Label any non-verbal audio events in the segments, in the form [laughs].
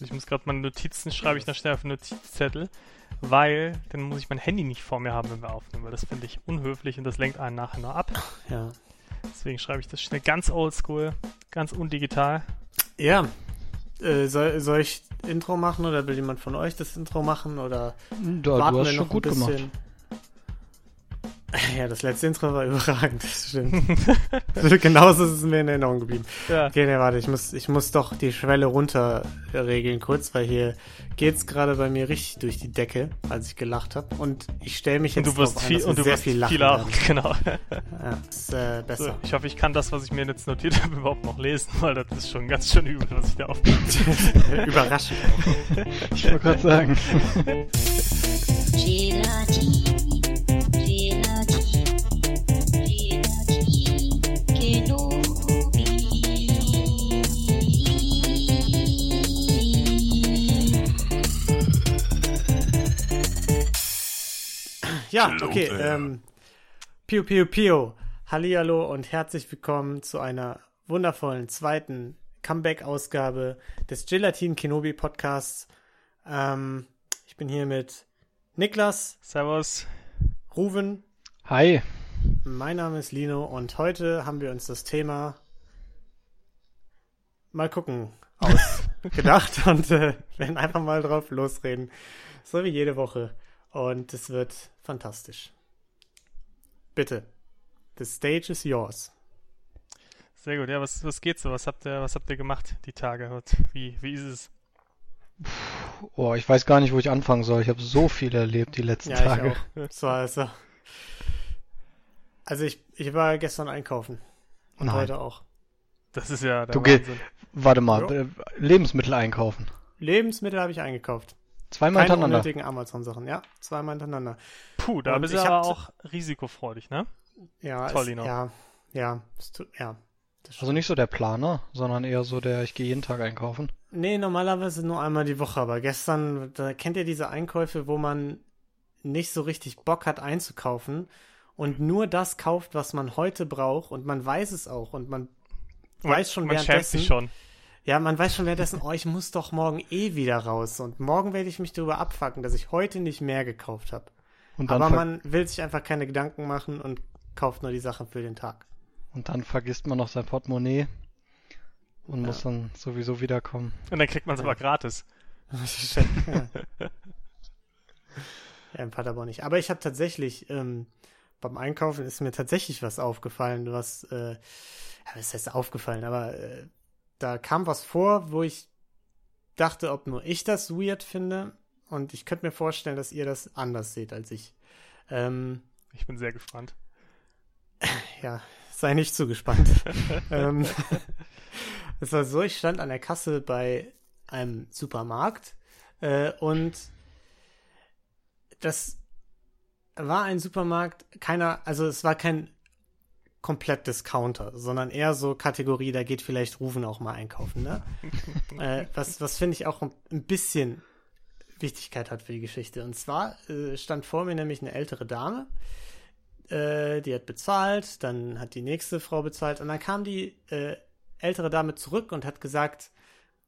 Ich muss gerade meine Notizen schreibe ich noch schnell auf einen Notizzettel, weil dann muss ich mein Handy nicht vor mir haben, wenn wir aufnehmen, weil das finde ich unhöflich und das lenkt einen nachher nur ab. Ja. Deswegen schreibe ich das schnell ganz oldschool, ganz undigital. Ja. Äh, soll, soll ich Intro machen oder will jemand von euch das Intro machen oder Da, warten du hast wir schon noch gut ein gemacht. [laughs] Ja, das letzte Intro war überragend, das stimmt. [laughs] Genauso ist es mir in Erinnerung geblieben. Ja. Okay, ne, warte, ich muss, ich muss doch die Schwelle runter regeln kurz, weil hier geht's gerade bei mir richtig durch die Decke, als ich gelacht habe. Und ich stelle mich Und jetzt du wirst viel, wir und du sehr wirst viel lachen. viel lachen, [laughs] genau. Ja, ist äh, So, besser. ich hoffe, ich kann das, was ich mir jetzt notiert habe, überhaupt noch lesen, weil das ist schon ganz schön übel, was ich da aufnehme. Überraschend. Ich wollte gerade sagen. Gelati, Ja, okay. Ähm, Pio Pio Pio. Hallihallo und herzlich willkommen zu einer wundervollen zweiten Comeback-Ausgabe des Gelatin Kenobi Podcasts. Ähm, ich bin hier mit Niklas, Servus. Ruven, Hi. mein Name ist Lino und heute haben wir uns das Thema mal gucken ausgedacht [laughs] und äh, werden einfach mal drauf losreden. So wie jede Woche. Und es wird fantastisch. Bitte. The stage is yours. Sehr gut. Ja, was, was geht so? Was habt ihr, was habt ihr gemacht die Tage? Und wie, wie ist es? Oh, ich weiß gar nicht, wo ich anfangen soll. Ich habe so viel erlebt die letzten Ja, Tage. ich auch. So, also. Also ich, ich war gestern einkaufen. Und Nein. heute auch. Das ist ja der Du geh- Wahnsinn. Warte mal, Jo. äh, Lebensmittel einkaufen. Lebensmittel habe ich eingekauft. Zweimal Keine hintereinander. unnötigen Amazon-Sachen. Ja, zweimal hintereinander. Puh, da Und bist ich du aber auch risikofreudig, ne? Ja, Toll, es, Lino. ja, ja, es ja. Also nicht so der Planer, sondern eher so der, ich gehe jeden Tag einkaufen. Nee, normalerweise nur einmal die Woche, aber gestern, da kennt ihr diese Einkäufe, wo man nicht so richtig Bock hat einzukaufen und nur das kauft, was man heute braucht und man weiß es auch und man weiß schon Man schämt währenddessen, sich schon. Ja, man weiß schon währenddessen, oh, ich muss doch morgen eh wieder raus und morgen werde ich mich darüber abfacken, dass ich heute nicht mehr gekauft habe. Und dann, Aber man will sich einfach keine Gedanken machen und kauft nur die Sachen für den Tag. und dann vergisst man noch sein Portemonnaie und Ja. muss dann sowieso wiederkommen. Und dann kriegt man es aber gratis. [laughs] ja. [laughs] ja, in Paderborn nicht. Aber ich habe tatsächlich, ähm, beim Einkaufen ist mir tatsächlich was aufgefallen, was, äh, ja, was heißt aufgefallen, aber äh, da kam was vor, wo ich dachte, ob nur ich das weird finde. Und ich könnte mir vorstellen, dass ihr das anders seht als ich. Ähm, Ich bin sehr gespannt. [laughs] ja, sei nicht zu gespannt. [laughs] ähm, [laughs] es war so, ich stand an der Kasse bei einem Supermarkt äh, und das war ein Supermarkt, keiner, also es war kein komplett Discounter, sondern eher so Kategorie, da geht vielleicht Rufen auch mal einkaufen, ne? [laughs] äh, was was finde ich auch ein, bisschen Wichtigkeit hat für die Geschichte. Und zwar äh, stand vor mir nämlich eine ältere Dame, äh, die hat bezahlt, dann hat die nächste Frau bezahlt und dann kam die äh, ältere Dame zurück und hat gesagt,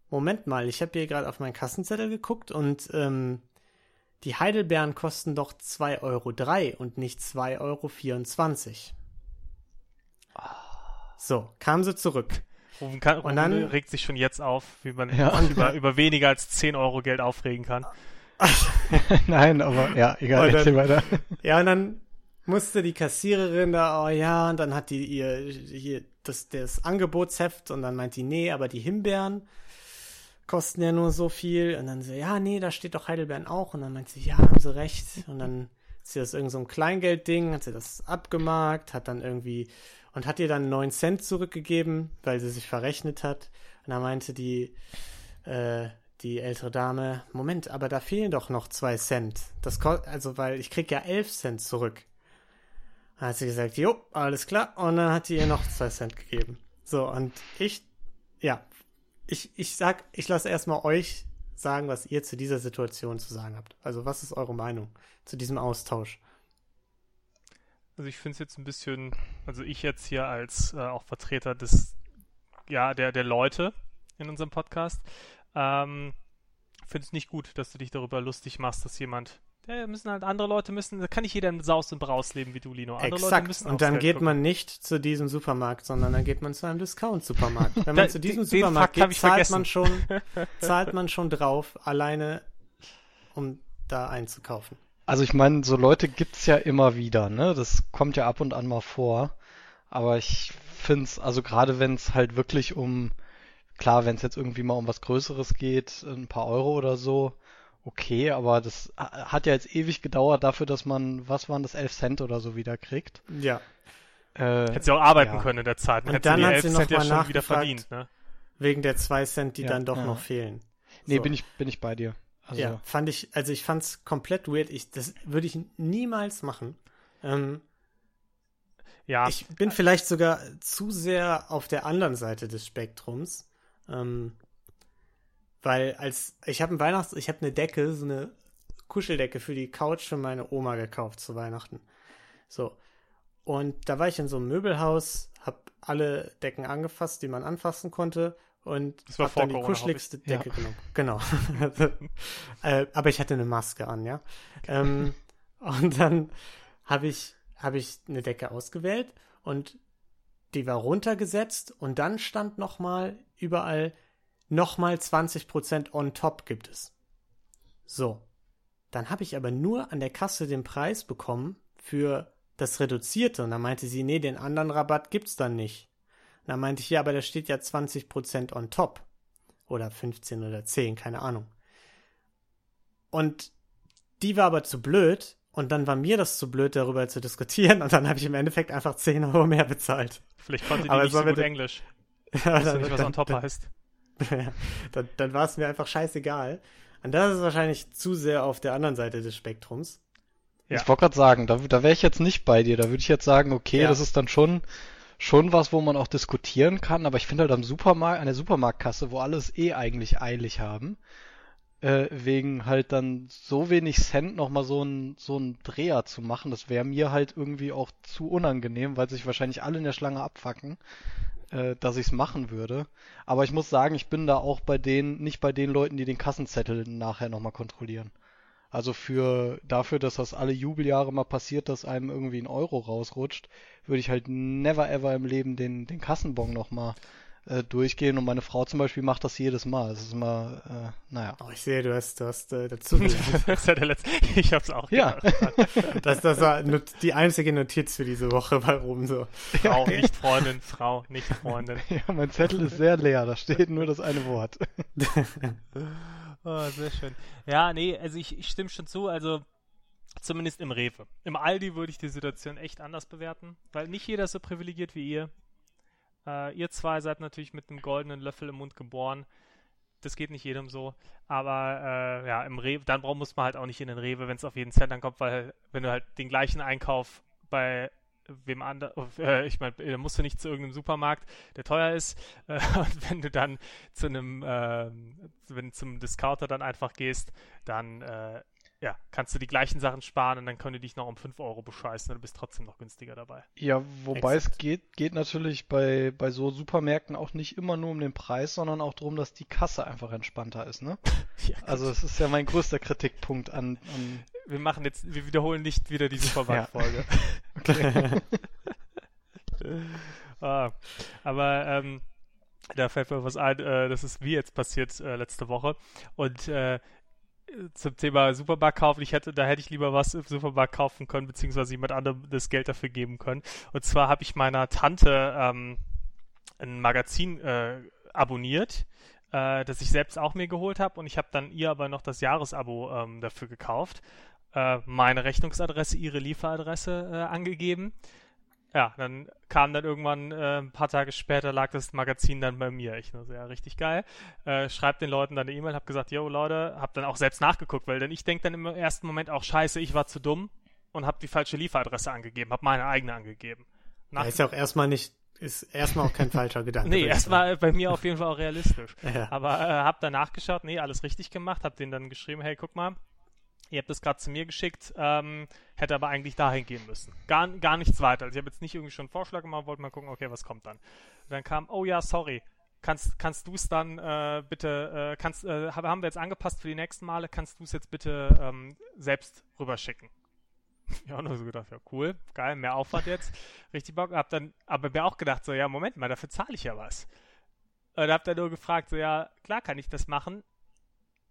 Moment mal, ich habe hier gerade auf meinen Kassenzettel geguckt und ähm, die Heidelbeeren kosten doch 2,03 Euro und nicht 2,24 Euro. So, kam sie zurück. Rufen, kann, Rufen dann- regt sich schon jetzt auf, wie man Ja. [laughs] über, über weniger als 10 Euro Geld aufregen kann. [laughs] Nein, aber ja, egal, Und dann- weiter. Ja, und dann musste die Kassiererin da, oh ja, und dann hat die ihr hier das, das Angebotsheft und dann meint die, nee, aber die Himbeeren kosten ja nur so viel. Und dann so, ja, nee, da steht doch Heidelbeeren auch. Und dann meint sie, ja, haben sie recht. Und dann ist sie das irgend so ein Kleingeldding, hat sie das abgemarkt, hat dann irgendwie und hat ihr dann 9 Cent zurückgegeben, weil sie sich verrechnet hat. Und dann meinte die, äh, die ältere Dame, Moment, aber da fehlen doch noch 2 Cent. Das also, weil ich krieg ja 11 Cent zurück. Dann hat sie gesagt, jo, alles klar. Und dann hat die ihr noch 2 Cent gegeben. So, und ich, ja, ich, ich sag, ich lasse erstmal euch sagen, was ihr zu dieser Situation zu sagen habt. Also, was ist eure Meinung zu diesem Austausch? Also ich finde es jetzt ein bisschen, also ich jetzt hier als äh, auch Vertreter des, ja, der, der Leute in unserem Podcast, ähm, finde es nicht gut, dass du dich darüber lustig machst, dass jemand. Ja, müssen halt andere Leute müssen, da kann nicht jeder in Saus und Braus leben wie du, Lino. Andere Leute Exakt. müssen Und dann Geld geht gucken. man nicht zu diesem Supermarkt, sondern dann geht man zu einem Discount-Supermarkt. [laughs] Wenn Da- man zu diesem den- den Supermarkt hab geht, zahlt vergessen. man, schon, [laughs] zahlt man schon drauf, alleine um da einzukaufen. Also ich meine, so Leute gibt's ja immer wieder, ne? Das kommt ja ab und an mal vor. Aber ich find's, also gerade wenn es halt wirklich um, klar, wenn es jetzt irgendwie mal um was Größeres geht, ein paar Euro oder so, okay, aber das ha- hat ja jetzt ewig gedauert dafür, dass man, was waren das, 11 Cent oder so wieder kriegt. Ja. Äh, Hätte sie auch arbeiten Ja. können in der Zeit. Und hätte dann die hat 11 sie Cent noch ja schon wieder nachgefragt. verdient, ne? Wegen der zwei Cent, die Ja, dann doch ja. noch fehlen. nee, So. bin ich, bin ich bei dir. Also, Ja, fand ich, also ich fand's komplett weird. Ich, das würde ich niemals machen. Ähm, Ja, Ich bin vielleicht sogar zu sehr auf der anderen Seite des Spektrums. Ähm, weil als ich habe ein Weihnachts ich habe eine Decke, so eine Kuscheldecke für die Couch für meine Oma gekauft zu Weihnachten. So. Und da war ich in so einem Möbelhaus, habe alle Decken angefasst, die man anfassen konnte und Das war hab vor dann die kuscheligste. Decke genommen. Genau. [laughs] äh, aber ich hatte eine Maske an, ja. Ähm, und dann habe ich, habe ich eine Decke ausgewählt und die war runtergesetzt und dann stand nochmal überall nochmal 20% on top gibt es. So. Dann habe ich aber nur an der Kasse den Preis bekommen für das Reduzierte und dann meinte sie, nee, den anderen Rabatt gibt's dann nicht. Und dann meinte ich, ja, aber da steht ja 20% on top. Oder 15 oder 10, keine Ahnung. Und die war aber zu blöd und dann war mir das zu blöd, darüber zu diskutieren und dann habe ich im Endeffekt einfach 10 Euro mehr bezahlt. vielleicht konnte die aber nicht es war so gut mit- Englisch. [laughs] Ja, Weißt du nicht, was dann- on top dann- heißt? [laughs] Ja, dann, dann war es mir einfach scheißegal. Und das ist wahrscheinlich zu sehr auf der anderen Seite des Spektrums. Ja. Ich wollte gerade sagen, da, da wäre ich jetzt nicht bei dir. Da würde ich jetzt sagen, okay, Ja. das ist dann schon, schon was, wo man auch diskutieren kann. Aber ich finde halt am Supermarkt, an der Supermarktkasse, wo alles eh eigentlich eilig haben, äh, wegen halt dann so wenig Cent nochmal so ein so ein Dreher zu machen, das wäre mir halt irgendwie auch zu unangenehm, weil sich wahrscheinlich alle in der Schlange abfacken, äh, dass ich es machen würde. Aber ich muss sagen, ich bin da auch bei den, nicht bei den Leuten, die den Kassenzettel nachher nochmal kontrollieren. Also für dafür, dass das alle Jubeljahre mal passiert, dass einem irgendwie ein Euro rausrutscht, würde ich halt never ever im Leben den, den Kassenbon nochmal äh, durchgehen. Und meine Frau zum Beispiel macht das jedes Mal. Das ist immer, äh, naja. Oh, ich sehe, du hast, du hast äh, dazugelernt. [laughs] das ist ja der letzte. Ich hab's auch Ja. gedacht. [laughs] das, das war not die einzige Notiz für diese Woche bei Ruben so. Frau, nicht Freundin, Frau, nicht Freundin. [laughs] Ja, mein Zettel ist sehr leer, da steht nur das eine Wort. Oh, sehr schön. Ja, nee, also ich, ich stimme schon zu, also zumindest im Rewe. Im Aldi würde ich die Situation echt anders bewerten, weil nicht jeder ist so privilegiert wie ihr. Äh, ihr zwei seid natürlich mit einem goldenen Löffel im Mund geboren. Das geht nicht jedem so. Aber äh, ja, im Rewe, dann muss man halt auch nicht in den Rewe, wenn es auf jeden Cent dann kommt, weil wenn du halt den gleichen Einkauf bei wem anderen, äh, ich meine, da musst du nicht zu irgendeinem Supermarkt, der teuer ist. Äh, [laughs] und wenn du dann zu einem, äh, wenn zum Discounter dann einfach gehst, dann äh, ja, kannst du die gleichen Sachen sparen und dann können die dich noch um 5 Euro bescheißen und du bist trotzdem noch günstiger dabei. Ja, wobei es Exakt. geht, geht natürlich bei, bei so Supermärkten auch nicht immer nur um den Preis, sondern auch darum, dass die Kasse einfach entspannter ist, ne? [laughs] Ja, Also es ist ja mein größter Kritikpunkt an, an wir machen jetzt, wir wiederholen nicht wieder diese Verwandtfolge. [laughs] [laughs] ah, aber ähm, da fällt mir was ein, äh, das ist mir jetzt passiert äh, letzte Woche. Und äh, zum Thema Supermarkt kaufen, ich hätte, da hätte ich lieber was im Supermarkt kaufen können, beziehungsweise jemand anderem das Geld dafür geben können. Und zwar habe ich meiner Tante ähm, ein Magazin äh, abonniert, äh, das ich selbst auch mir geholt habe und ich habe dann ihr aber noch das Jahresabo ähm, dafür gekauft, äh, meine Rechnungsadresse, ihre Lieferadresse äh, angegeben. Ja, dann kam dann irgendwann äh, ein paar Tage später lag das Magazin dann bei mir. Ich nur so, ja, richtig geil. Äh, schreib den Leuten dann eine E-Mail, hab gesagt, yo Leute, hab dann auch selbst nachgeguckt, weil denn ich denke dann im ersten Moment auch, scheiße, ich war zu dumm und hab die falsche Lieferadresse angegeben, hab meine eigene angegeben. Nach Ja, ist ja auch erstmal nicht, ist erstmal auch kein [laughs] falscher Gedanke. nee, erstmal bei mir auf jeden Fall auch realistisch. [laughs] Ja. Aber äh, hab dann nachgeschaut, nee, alles richtig gemacht, hab denen dann geschrieben, hey, guck mal, ihr habt das gerade zu mir geschickt, ähm, hätte aber eigentlich dahin gehen müssen. Gar, gar nichts weiter. Also ich habe jetzt nicht irgendwie schon einen Vorschlag gemacht, wollte mal gucken, okay, was kommt dann. Und dann kam, oh ja, sorry, kannst, kannst du es dann äh, bitte, äh, kannst, äh, hab- haben wir jetzt angepasst für die nächsten Male, kannst du es jetzt bitte ähm, selbst rüberschicken. [laughs] Ja, nur so gedacht, ja, cool, geil, mehr Aufwand jetzt, richtig Bock. Hab dann, aber mir auch gedacht, so, ja, Moment mal, dafür zahle ich ja was. Und hab dann nur gefragt, so, ja, klar kann ich das machen.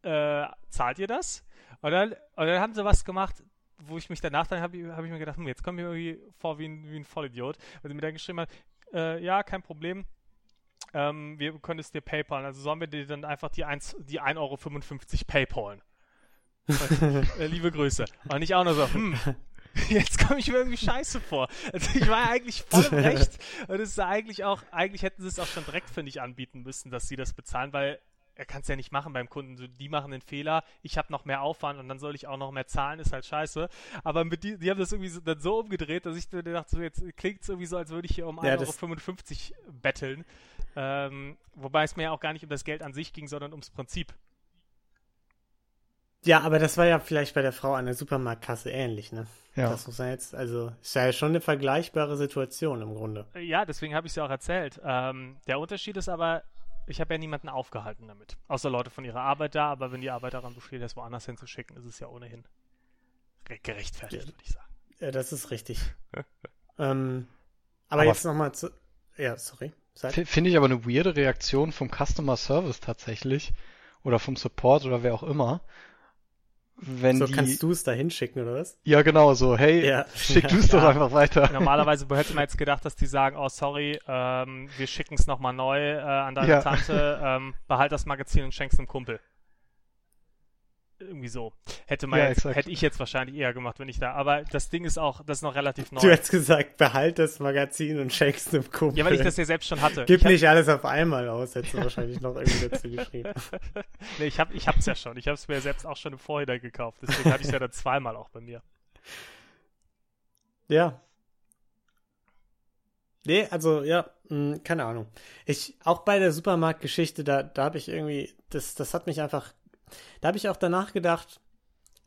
Äh, zahlt ihr das? Und dann, und dann haben sie was gemacht, wo ich mich danach dann habe ich, hab ich mir gedacht, hm, jetzt komme ich mir irgendwie vor wie ein, wie ein Vollidiot. Weil sie mir dann geschrieben hat, äh, ja, kein Problem. Ähm, wir können es dir PayPal. Also sollen wir dir dann einfach die, 1, die 1,55 Euro PayPalen. [laughs] äh, liebe Grüße. Und ich auch nur so, hm, [laughs] jetzt komme ich mir irgendwie scheiße vor. Also ich war eigentlich voll im [laughs] Recht. Und es ist eigentlich auch, eigentlich hätten sie es auch schon direkt, finde ich, anbieten müssen, dass sie das bezahlen, weil er kann es ja nicht machen beim Kunden. So, die machen den Fehler, ich habe noch mehr Aufwand und dann soll ich auch noch mehr zahlen, ist halt scheiße. Aber mit die, die haben das irgendwie so, dann so umgedreht, dass ich dachte, so, jetzt klingt es irgendwie so, als würde ich hier um Ja, 1,55 Euro betteln. Ähm, wobei es mir ja auch gar nicht um das Geld an sich ging, sondern ums Prinzip. Ja, aber das war ja vielleicht bei der Frau an der Supermarktkasse ähnlich, ne? Ja. Das muss man jetzt, also ist ja schon eine vergleichbare Situation im Grunde. Äh, Ja, deswegen habe ich es ja auch erzählt. Ähm, der Unterschied ist aber, ich habe ja niemanden aufgehalten damit. Außer Leute von ihrer Arbeit da, aber wenn die Arbeit daran besteht, das woanders hinzuschicken, ist es ja ohnehin re- gerechtfertigt, Ja. würde ich sagen. Ja, das ist richtig. [laughs] ähm, aber, Aber- jetzt nochmal zu. Ja, sorry. Finde ich aber eine weirde Reaktion vom Customer Service tatsächlich. Oder vom Support oder wer auch immer. Wenn So die. kannst du es da hinschicken, oder was? ja, genau, so, hey, Ja. schick [laughs] du es doch Ja. einfach weiter. Normalerweise hätte man jetzt gedacht, dass die sagen, oh sorry, ähm, wir schicken es nochmal neu äh, an deine Ja. Tante, ähm, behalt das Magazin und schenk's einem Kumpel. Irgendwie so. Hätte man Ja, jetzt, hätte ich jetzt wahrscheinlich eher gemacht, wenn ich da. Aber das Ding ist auch, das ist noch relativ neu. Du hättest gesagt, behalt das Magazin und schenkst einem Kumpel. Ja, weil ich das ja selbst schon hatte. Gib ich hab- nicht alles auf einmal aus, hättest du wahrscheinlich noch irgendwie dazu geschrieben. [laughs] nee, ich hab, ich hab's ja schon. Ich hab's mir selbst auch schon im Vorhinein gekauft. Deswegen hatte ich es ja dann zweimal auch bei mir. Ja. Nee, also ja, mh, keine Ahnung. Ich, auch bei der Supermarktgeschichte, da, da habe ich irgendwie, das, das hat mich einfach, da habe ich auch danach gedacht,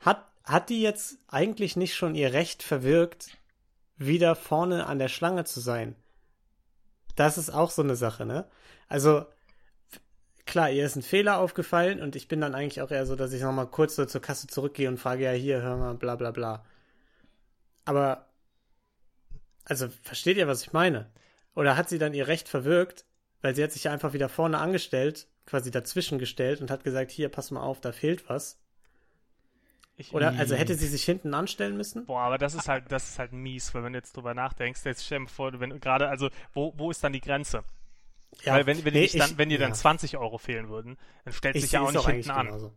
hat, hat die jetzt eigentlich nicht schon ihr Recht verwirkt, wieder vorne an der Schlange zu sein? Das ist auch so eine Sache, ne? Also, klar, ihr ist ein Fehler aufgefallen und ich bin dann eigentlich auch eher so, dass ich nochmal kurz so zur Kasse zurückgehe und frage, ja, hier, hör mal, bla bla bla. Aber also, versteht ihr, was ich meine? Oder hat sie dann ihr Recht verwirkt, weil sie hat sich ja einfach wieder vorne angestellt, quasi dazwischen gestellt und hat gesagt, hier, pass mal auf, da fehlt was. Ich, Oder, also hätte sie sich hinten anstellen müssen? Boah, aber das ist halt, das ist halt mies, weil wenn du jetzt drüber nachdenkst, jetzt stell dir vor, wenn gerade, also, wo, wo ist dann die Grenze? Ja, weil wenn, wenn, nee, dich dann, ich- wenn dir dann ja. 20 Euro fehlen würden, dann stellt Ich sich ja auch nicht auch hinten an. genauso.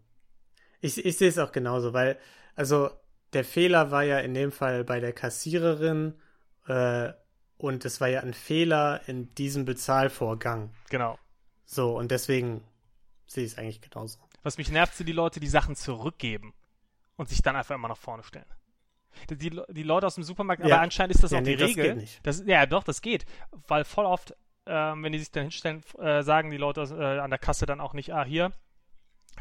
Ich, ich sehe es auch genauso, weil, also, der Fehler war ja in dem Fall bei der Kassiererin äh, und es war ja ein Fehler in diesem Bezahlvorgang. Genau. So, und deswegen sehe ich es eigentlich genauso. Was mich nervt, sind die Leute, die Sachen zurückgeben und sich dann einfach immer nach vorne stellen. Die, die, Leute aus dem Supermarkt, Ja. aber anscheinend ist das Ja, auch nee, die das Regel. geht nicht. Das, ja, doch, das geht. Weil voll oft, ähm, wenn die sich dann hinstellen, äh, sagen die Leute äh, an der Kasse dann auch nicht, ah, hier,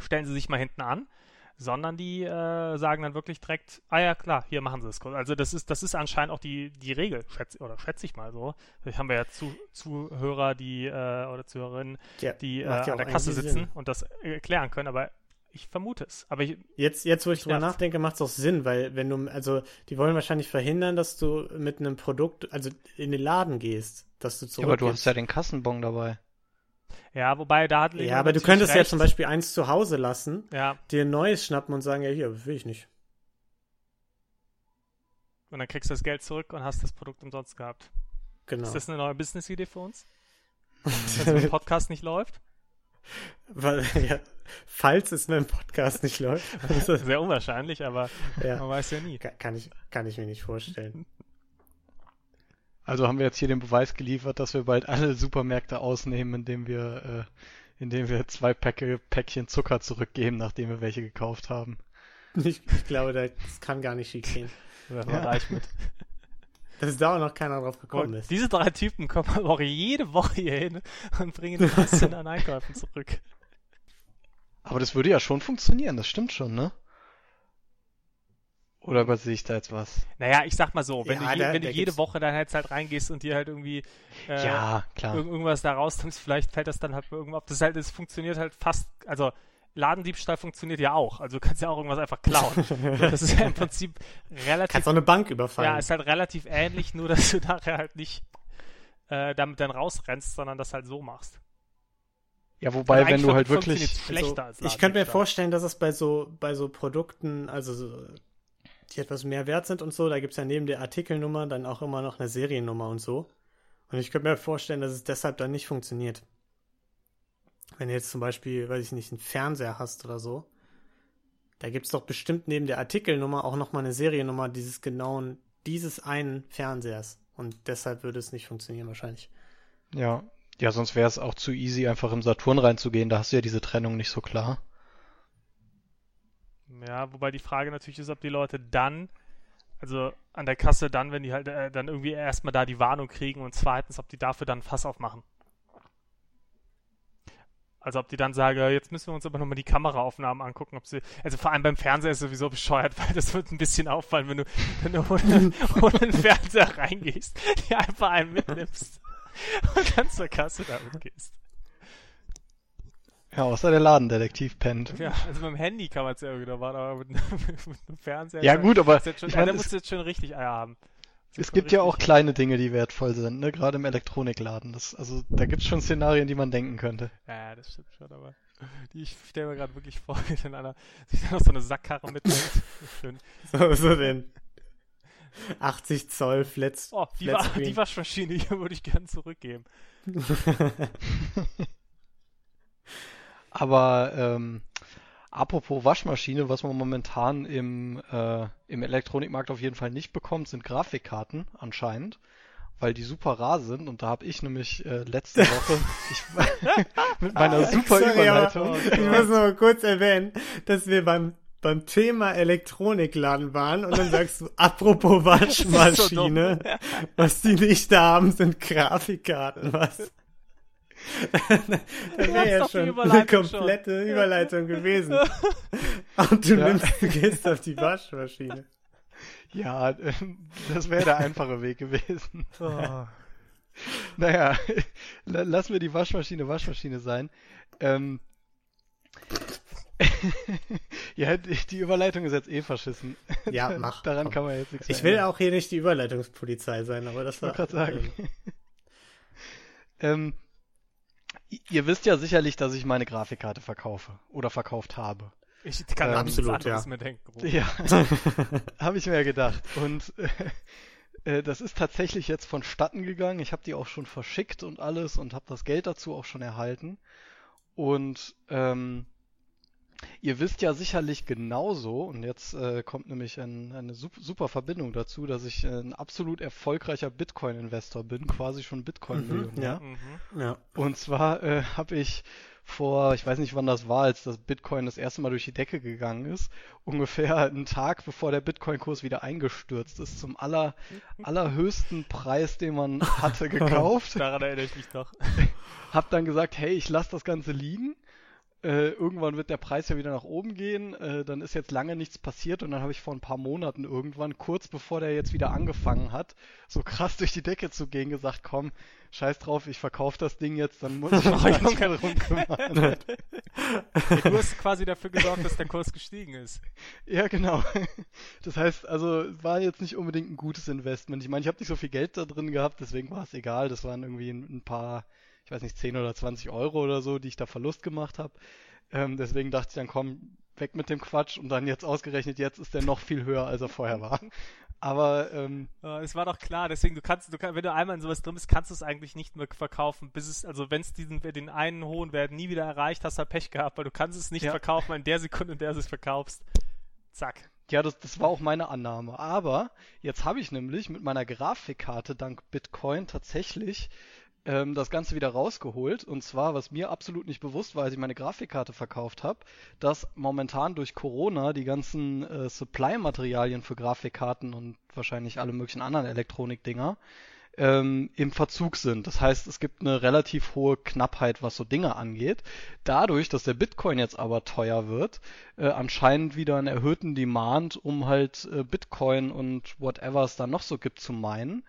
stellen sie sich mal hinten an, sondern die äh, sagen dann wirklich direkt, ah ja, klar, hier machen sie es kurz. Also das ist, das ist anscheinend auch die, die Regel, schätze, oder schätze ich mal so. Vielleicht haben wir ja zu, Zuhörer, die, äh, oder Zuhörerinnen, Ja, die äh, ja an der Kasse sitzen Sinn. und das äh, erklären können, aber ich vermute es. Aber ich, Jetzt, jetzt, wo ich drüber nervt's. nachdenke, macht es auch Sinn, weil wenn du, also die wollen wahrscheinlich verhindern, dass du mit einem Produkt, also in den Laden gehst, dass du Ja, zurück. aber du hast ja den Kassenbon dabei. Ja, wobei da hat ja, aber du könntest ja recht. zum Beispiel eins zu Hause lassen, Ja, dir ein neues schnappen und sagen, ja hier, will ich nicht. und dann kriegst du das Geld zurück und hast das Produkt umsonst gehabt. Genau. Ist das eine neue Business-Idee für uns? [laughs] Wenn es Podcast nicht läuft? Weil, [laughs] ja, falls es mit dem Podcast nicht läuft, [laughs] Sehr unwahrscheinlich, aber ja, man weiß ja nie. ka- kann ich, kann ich mir nicht vorstellen. Also haben wir jetzt hier den Beweis geliefert, dass wir bald alle Supermärkte ausnehmen, indem wir, äh, indem wir zwei Päcke, Päckchen Zucker zurückgeben, nachdem wir welche gekauft haben. Ich, ich glaube, das kann gar nicht schief gehen. Da Ja. reich mit. Dass da auch noch keiner drauf gekommen Und ist. diese drei Typen kommen aber auch jede Woche hier hin und bringen die Massen an Einkäufen zurück. Aber das würde ja schon funktionieren, das stimmt schon, ne? Oder übersehe ich da jetzt was? Naja, ich sag mal so, wenn Ja, du, je, da- wenn du da jede gibt's- Woche dann halt, halt reingehst und dir halt irgendwie äh, ja, klar. irg irgendwas da rausnimmst, vielleicht fällt das dann halt irgendwo ab. Das halt, es funktioniert halt fast, also Ladendiebstahl funktioniert ja auch. Also du kannst ja auch irgendwas einfach klauen. [laughs] das ist ja im Prinzip relativ Kannst auch eine Bank überfallen. Ja, ist halt relativ ähnlich, nur dass du [laughs] nachher halt nicht äh, damit dann rausrennst, sondern das halt so machst. Ja, wobei, Also wenn du halt wirklich. schlechter also, als ich könnte mir vorstellen, dass es bei so, bei so Produkten, also so, die etwas mehr wert sind und so, da gibt es ja neben der Artikelnummer dann auch immer noch eine Seriennummer und so. Und ich könnte mir vorstellen, dass es deshalb dann nicht funktioniert. Wenn du jetzt zum Beispiel, weiß ich nicht, einen Fernseher hast oder so, da gibt es doch bestimmt neben der Artikelnummer auch nochmal eine Seriennummer dieses genauen, dieses einen Fernsehers. Und deshalb würde es nicht funktionieren wahrscheinlich. Ja. Ja, sonst wäre es auch zu easy, einfach im Saturn reinzugehen. Da hast du ja diese Trennung nicht so klar. Ja, wobei die Frage natürlich ist, ob die Leute dann, also an der Kasse dann, wenn die halt äh, dann irgendwie erstmal da die Warnung kriegen und zweitens, ob die dafür dann Fass aufmachen. Also ob die dann sagen, jetzt müssen wir uns aber nochmal die Kameraaufnahmen angucken, ob sie. Also vor allem beim Fernseher ist sowieso bescheuert, [laughs] weil das wird ein bisschen auffallen, wenn du, wenn du ohne, [laughs] ohne einen Fernseher reingehst, [laughs] dir einfach einen mitnimmst und dann zur Kasse damit gehst. Ja, außer der Ladendetektiv pennt. Ja, also beim Handy kann man es ja irgendwie noch machen, aber mit, [laughs] mit einem Fernseher. Ja, gut, aber ist jetzt schon, ich ja, meine, musst du jetzt schon richtig Eier haben. Es gibt ja auch kleine Dinge, die wertvoll sind, ne? Gerade im Elektronikladen. Das, also da gibt es schon Szenarien, die man denken könnte. Ja, das stimmt schon, aber die, ich stelle mir gerade wirklich vor, [laughs] wie dann einer sich dann noch so eine Sackkarre mitnimmt. [laughs] Schön. So, so den 80 Zoll Flats. Oh, die, Flat Wa Screen. die Waschmaschine hier würde ich gern zurückgeben. Aber ähm, apropos Waschmaschine, was man momentan im, äh, im Elektronikmarkt auf jeden Fall nicht bekommt, sind Grafikkarten anscheinend, weil die super rar sind. Und da habe ich nämlich äh, letzte [laughs] Woche ich, [laughs] mit meiner super Sorry, Überleitung. aber ich muss noch mal kurz erwähnen, dass wir beim, beim Thema Elektronikladen waren und dann sagst du, apropos [laughs] Waschmaschine, was die nicht da haben, sind Grafikkarten, was? [laughs] das wäre ja schon eine Überleitung schon. komplette Überleitung gewesen. [laughs] Und du Ja. nimmst, du gehst auf die Waschmaschine. Ja, äh, das wäre der einfache Weg gewesen. Oh. [laughs] Naja, la- lassen wir die Waschmaschine Waschmaschine sein. Ähm, ja, die, Überleitung ist jetzt eh verschissen. Ja, mach. Daran komm. kann man jetzt nichts Ich mehr will ändern. auch hier nicht die Überleitungspolizei sein, aber das Ich war. wollte gerade sagen. ähm, ihr wisst ja sicherlich, dass ich meine Grafikkarte verkaufe oder verkauft habe. Ich kann Ähm, an nichts absolut, anderes ja. mehr denken. Ruben. Ja, [laughs] [laughs] habe ich mir ja gedacht. Und äh, äh, das ist tatsächlich jetzt vonstatten gegangen. Ich habe die auch schon verschickt und alles und habe das Geld dazu auch schon erhalten. Und ähm, ihr wisst ja sicherlich genauso, und jetzt äh, kommt nämlich ein, eine sup- super Verbindung dazu, dass ich äh, ein absolut erfolgreicher Bitcoin-Investor bin, quasi schon Bitcoin-Millionär. Mhm, Mhm. Ja. Und zwar äh, habe ich vor, ich weiß nicht wann das war, als das Bitcoin das erste Mal durch die Decke gegangen ist, ungefähr einen Tag bevor der Bitcoin-Kurs wieder eingestürzt ist, zum aller, allerhöchsten Preis, den man hatte, [laughs] gekauft. Daran erinnere ich mich doch. Hab dann gesagt, hey, ich lasse das Ganze liegen. Äh, irgendwann wird der Preis ja wieder nach oben gehen. Äh, dann ist jetzt lange nichts passiert und dann habe ich vor ein paar Monaten irgendwann, kurz bevor der jetzt wieder angefangen hat, so krass durch die Decke zu gehen, gesagt, komm, scheiß drauf, ich verkaufe das Ding jetzt, dann muss ich [laughs] mich Oh, nicht Junge. mehr drum kümmern. Du hast quasi dafür gesorgt, dass der Kurs gestiegen ist. Ja, genau. Das heißt, also es war jetzt nicht unbedingt ein gutes Investment. Ich meine, ich habe nicht so viel Geld da drin gehabt, deswegen war es egal. Das waren irgendwie ein, ein paar, ich weiß nicht, 10 oder 20 Euro oder so, die ich da Verlust gemacht habe. Ähm, deswegen dachte ich dann, komm, weg mit dem Quatsch und dann jetzt ausgerechnet, jetzt ist der noch viel höher, als er vorher war. [laughs] Aber ähm, Äh, es war doch klar, deswegen, du kannst, du kannst, wenn du einmal in sowas drin bist, kannst du es eigentlich nicht mehr verkaufen, bis es, also wenn es diesen, den einen hohen Wert nie wieder erreicht, hast du halt Pech gehabt, weil du kannst es nicht Ja. verkaufen in der Sekunde, in der du es verkaufst. Zack. Ja, das, das war auch meine Annahme. Aber jetzt habe ich nämlich mit meiner Grafikkarte dank Bitcoin tatsächlich ähm, das Ganze wieder rausgeholt. Und zwar, was mir absolut nicht bewusst war, als ich meine Grafikkarte verkauft habe, dass momentan durch Corona die ganzen äh, Supply-Materialien für Grafikkarten und wahrscheinlich alle möglichen anderen Elektronikdinger ähm, im Verzug sind. Das heißt, es gibt eine relativ hohe Knappheit, was so Dinge angeht. Dadurch, dass der Bitcoin jetzt aber teuer wird, äh, anscheinend wieder einen erhöhten Demand, um halt äh, Bitcoin und whatever es da noch so gibt zu meinen.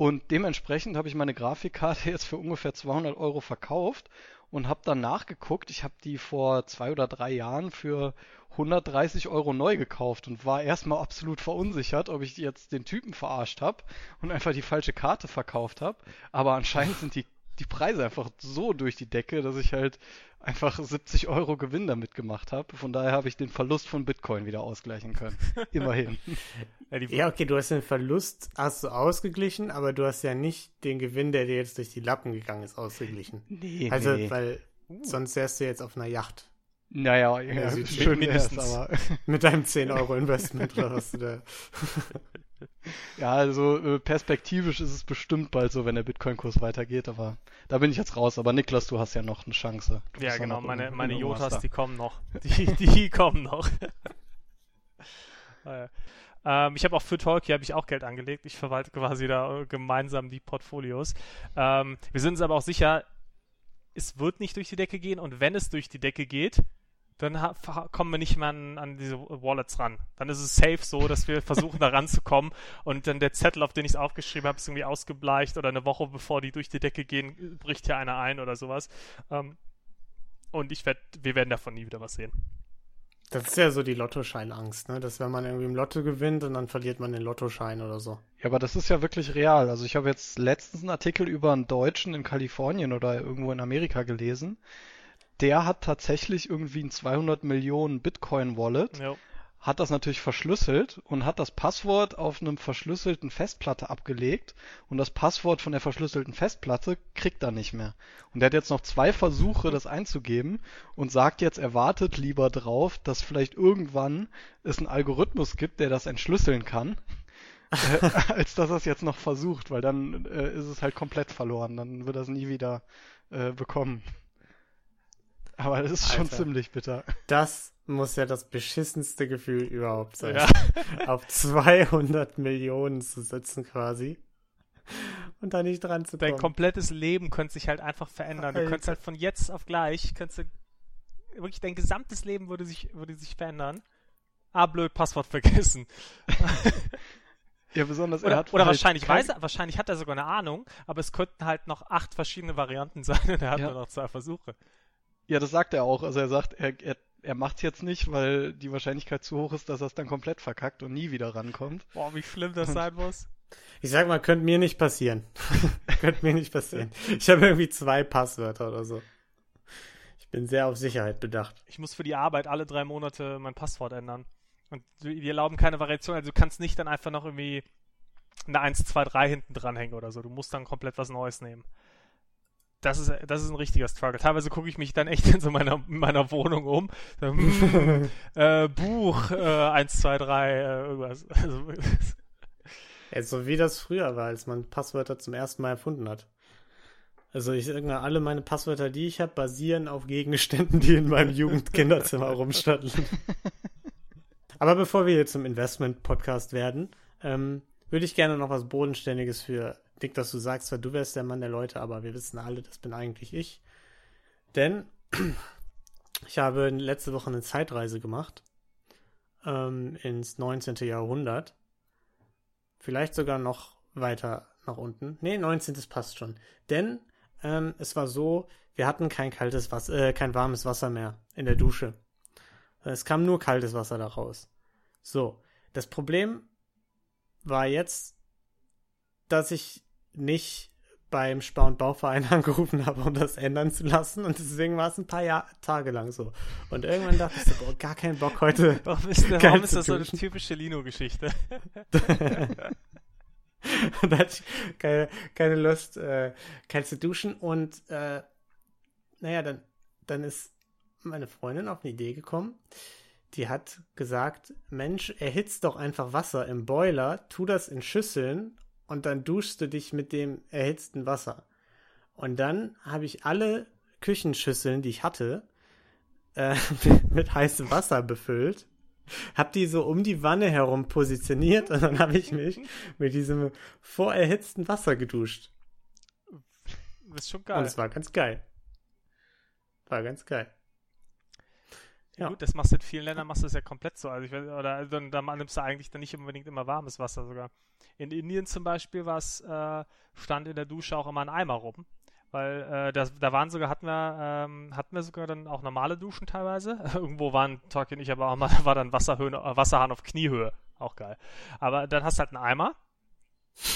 Und dementsprechend habe ich meine Grafikkarte [laughs] jetzt für ungefähr 200 Euro verkauft und habe dann nachgeguckt. Ich habe die vor zwei oder drei Jahren für 130 Euro neu gekauft und war erstmal absolut verunsichert, ob ich jetzt den Typen verarscht habe und einfach die falsche Karte verkauft habe. Aber anscheinend sind die, die Preise einfach so durch die Decke, dass ich halt einfach 70 Euro Gewinn damit gemacht habe. Von daher habe ich den Verlust von Bitcoin wieder ausgleichen können. [laughs] Immerhin. Ja, okay, du hast den Verlust, hast du ausgeglichen, aber du hast ja nicht den Gewinn, der dir jetzt durch die Lappen gegangen ist, ausgeglichen. Nee, Also, nee. weil sonst wärst du jetzt auf einer Yacht. Naja, ja, [laughs] schön mindestens. aber Mit deinem 10-Euro-Investment oder was du da. [laughs] Ja, also äh, perspektivisch ist es bestimmt bald so, wenn der Bitcoin-Kurs weitergeht, aber da bin ich jetzt raus. Aber Niklas, du hast ja noch eine Chance. Du ja genau, meine, in- meine Jotas, die kommen noch. Die, [laughs] die kommen noch. [laughs] Ah, ähm, ich habe auch für Tolkien habe ich auch Geld angelegt. Ich verwalte quasi da äh, gemeinsam die Portfolios. Ähm, wir sind uns aber auch sicher, es wird nicht durch die Decke gehen und wenn es durch die Decke geht, dann kommen wir nicht mehr an, an diese Wallets ran. Dann ist es safe so, dass wir versuchen, da ranzukommen und dann der Zettel, auf den ich es aufgeschrieben habe, ist irgendwie ausgebleicht oder eine Woche bevor die durch die Decke gehen, bricht hier einer ein oder sowas. Ähm, und ich werde, wir werden davon nie wieder was sehen. Das ist ja so die Lottoscheinangst, ne? Dass wenn man irgendwie im Lotto gewinnt und dann verliert man den Lottoschein oder so. Ja, aber das ist ja wirklich real. Also ich habe jetzt letztens einen Artikel über einen Deutschen in Kalifornien oder irgendwo in Amerika gelesen. Der hat tatsächlich irgendwie ein 200 Millionen Bitcoin-Wallet, Ja. hat das natürlich verschlüsselt und hat das Passwort auf einem verschlüsselten Festplatte abgelegt und das Passwort von der verschlüsselten Festplatte kriegt er nicht mehr. Und der hat jetzt noch zwei Versuche, das einzugeben und sagt jetzt, er wartet lieber drauf, dass vielleicht irgendwann es einen Algorithmus gibt, der das entschlüsseln kann, [laughs] äh, als dass er es jetzt noch versucht, weil dann äh, ist es halt komplett verloren, dann wird er es nie wieder äh, bekommen. Aber das ist schon Alter. ziemlich bitter. Das muss ja das beschissenste Gefühl überhaupt sein. Ja. [laughs] Auf 200 Millionen zu sitzen quasi. Und da nicht dran zu Dein kommen. komplettes Leben könnte sich halt einfach verändern. Du Alter. könntest halt von jetzt auf gleich, könntest du, wirklich dein gesamtes Leben würde sich, würde sich verändern. Ah, blöd, Passwort vergessen. [laughs] Ja, besonders er Oder, hat oder halt wahrscheinlich kein- weiß er, wahrscheinlich hat er sogar eine Ahnung, aber es könnten halt noch acht verschiedene Varianten [laughs] sein und er hat Ja. nur noch zwei Versuche. Ja, das sagt er auch. Also er sagt, er, er, er macht's jetzt nicht, weil die Wahrscheinlichkeit zu hoch ist, dass er es dann komplett verkackt und nie wieder rankommt. Boah, wie schlimm das sein muss. Ich sag mal, könnte mir nicht passieren. [laughs] könnte mir nicht passieren. Ich habe irgendwie zwei Passwörter oder so. Ich bin sehr auf Sicherheit bedacht. Ich muss für die Arbeit alle drei Monate mein Passwort ändern. Und die erlauben keine Variation, also du kannst nicht dann einfach noch irgendwie eine 1, 2, 3 hinten dranhängen oder so. Du musst dann komplett was Neues nehmen. Das ist, das ist ein richtiger Struggle. Teilweise gucke ich mich dann echt in so meiner, meiner Wohnung um. So, hm, [laughs] äh, Buch, äh, 1, 2, 3, äh, irgendwas. [laughs] Also, Ja, so wie das früher war, als man Passwörter zum ersten Mal erfunden hat. Also ich sag mal, alle meine Passwörter, die ich habe, basieren auf Gegenständen, die in meinem Jugendkinderzimmer [laughs] rumstanden. Aber bevor wir hier zum Investment-Podcast werden, ähm, würde ich gerne noch was Bodenständiges für Dick, dass du sagst, zwar du wärst der Mann der Leute, aber wir wissen alle, das bin eigentlich ich. Denn [clears throat] ich habe letzte Woche eine Zeitreise gemacht ähm, ins 19. Jahrhundert. Vielleicht sogar noch weiter nach unten. Nee, 19. passt schon. Denn ähm, es war so, wir hatten kein kaltes Wasser, äh, kein warmes Wasser mehr in der Dusche. Es kam nur kaltes Wasser da raus. So, das Problem war jetzt, dass ich nicht beim Spar- und Bauverein [laughs] angerufen habe, um das ändern zu lassen. Und deswegen war es ein paar Jahr, Tage lang so. Und irgendwann dachte ich so, boah, gar keinen Bock heute [laughs] warum ist, Geil warum ist das so eine typische Lino-Geschichte? [laughs] Da hatte ich keine, keine Lust, äh, kalt zu duschen. Und äh, naja, dann, dann ist meine Freundin auf eine Idee gekommen. Die hat gesagt, Mensch, erhitzt doch einfach Wasser im Boiler, tu das in Schüsseln und dann duschst du dich mit dem erhitzten Wasser. Und dann habe ich alle Küchenschüsseln, die ich hatte, äh, [laughs] mit heißem Wasser befüllt hab die so um die Wanne herum positioniert und dann habe ich mich mit diesem vorerhitzten Wasser geduscht. Das ist schon Und geil. es war ganz geil. War ganz geil. Ja. Gut, das machst du in vielen Ländern machst du das ja komplett so. Also ich oder dann, dann nimmst du eigentlich dann nicht unbedingt immer warmes Wasser sogar. In Indien zum Beispiel war es, äh, stand in der Dusche auch immer ein Eimer rum. Weil äh, das, da waren sogar, hatten wir, ähm, hatten wir sogar dann auch normale Duschen teilweise. [laughs] Irgendwo waren und ich aber auch mal, [laughs] war dann Wasserhöhe, äh, Wasserhahn auf Kniehöhe. Auch geil. Aber dann hast du halt einen Eimer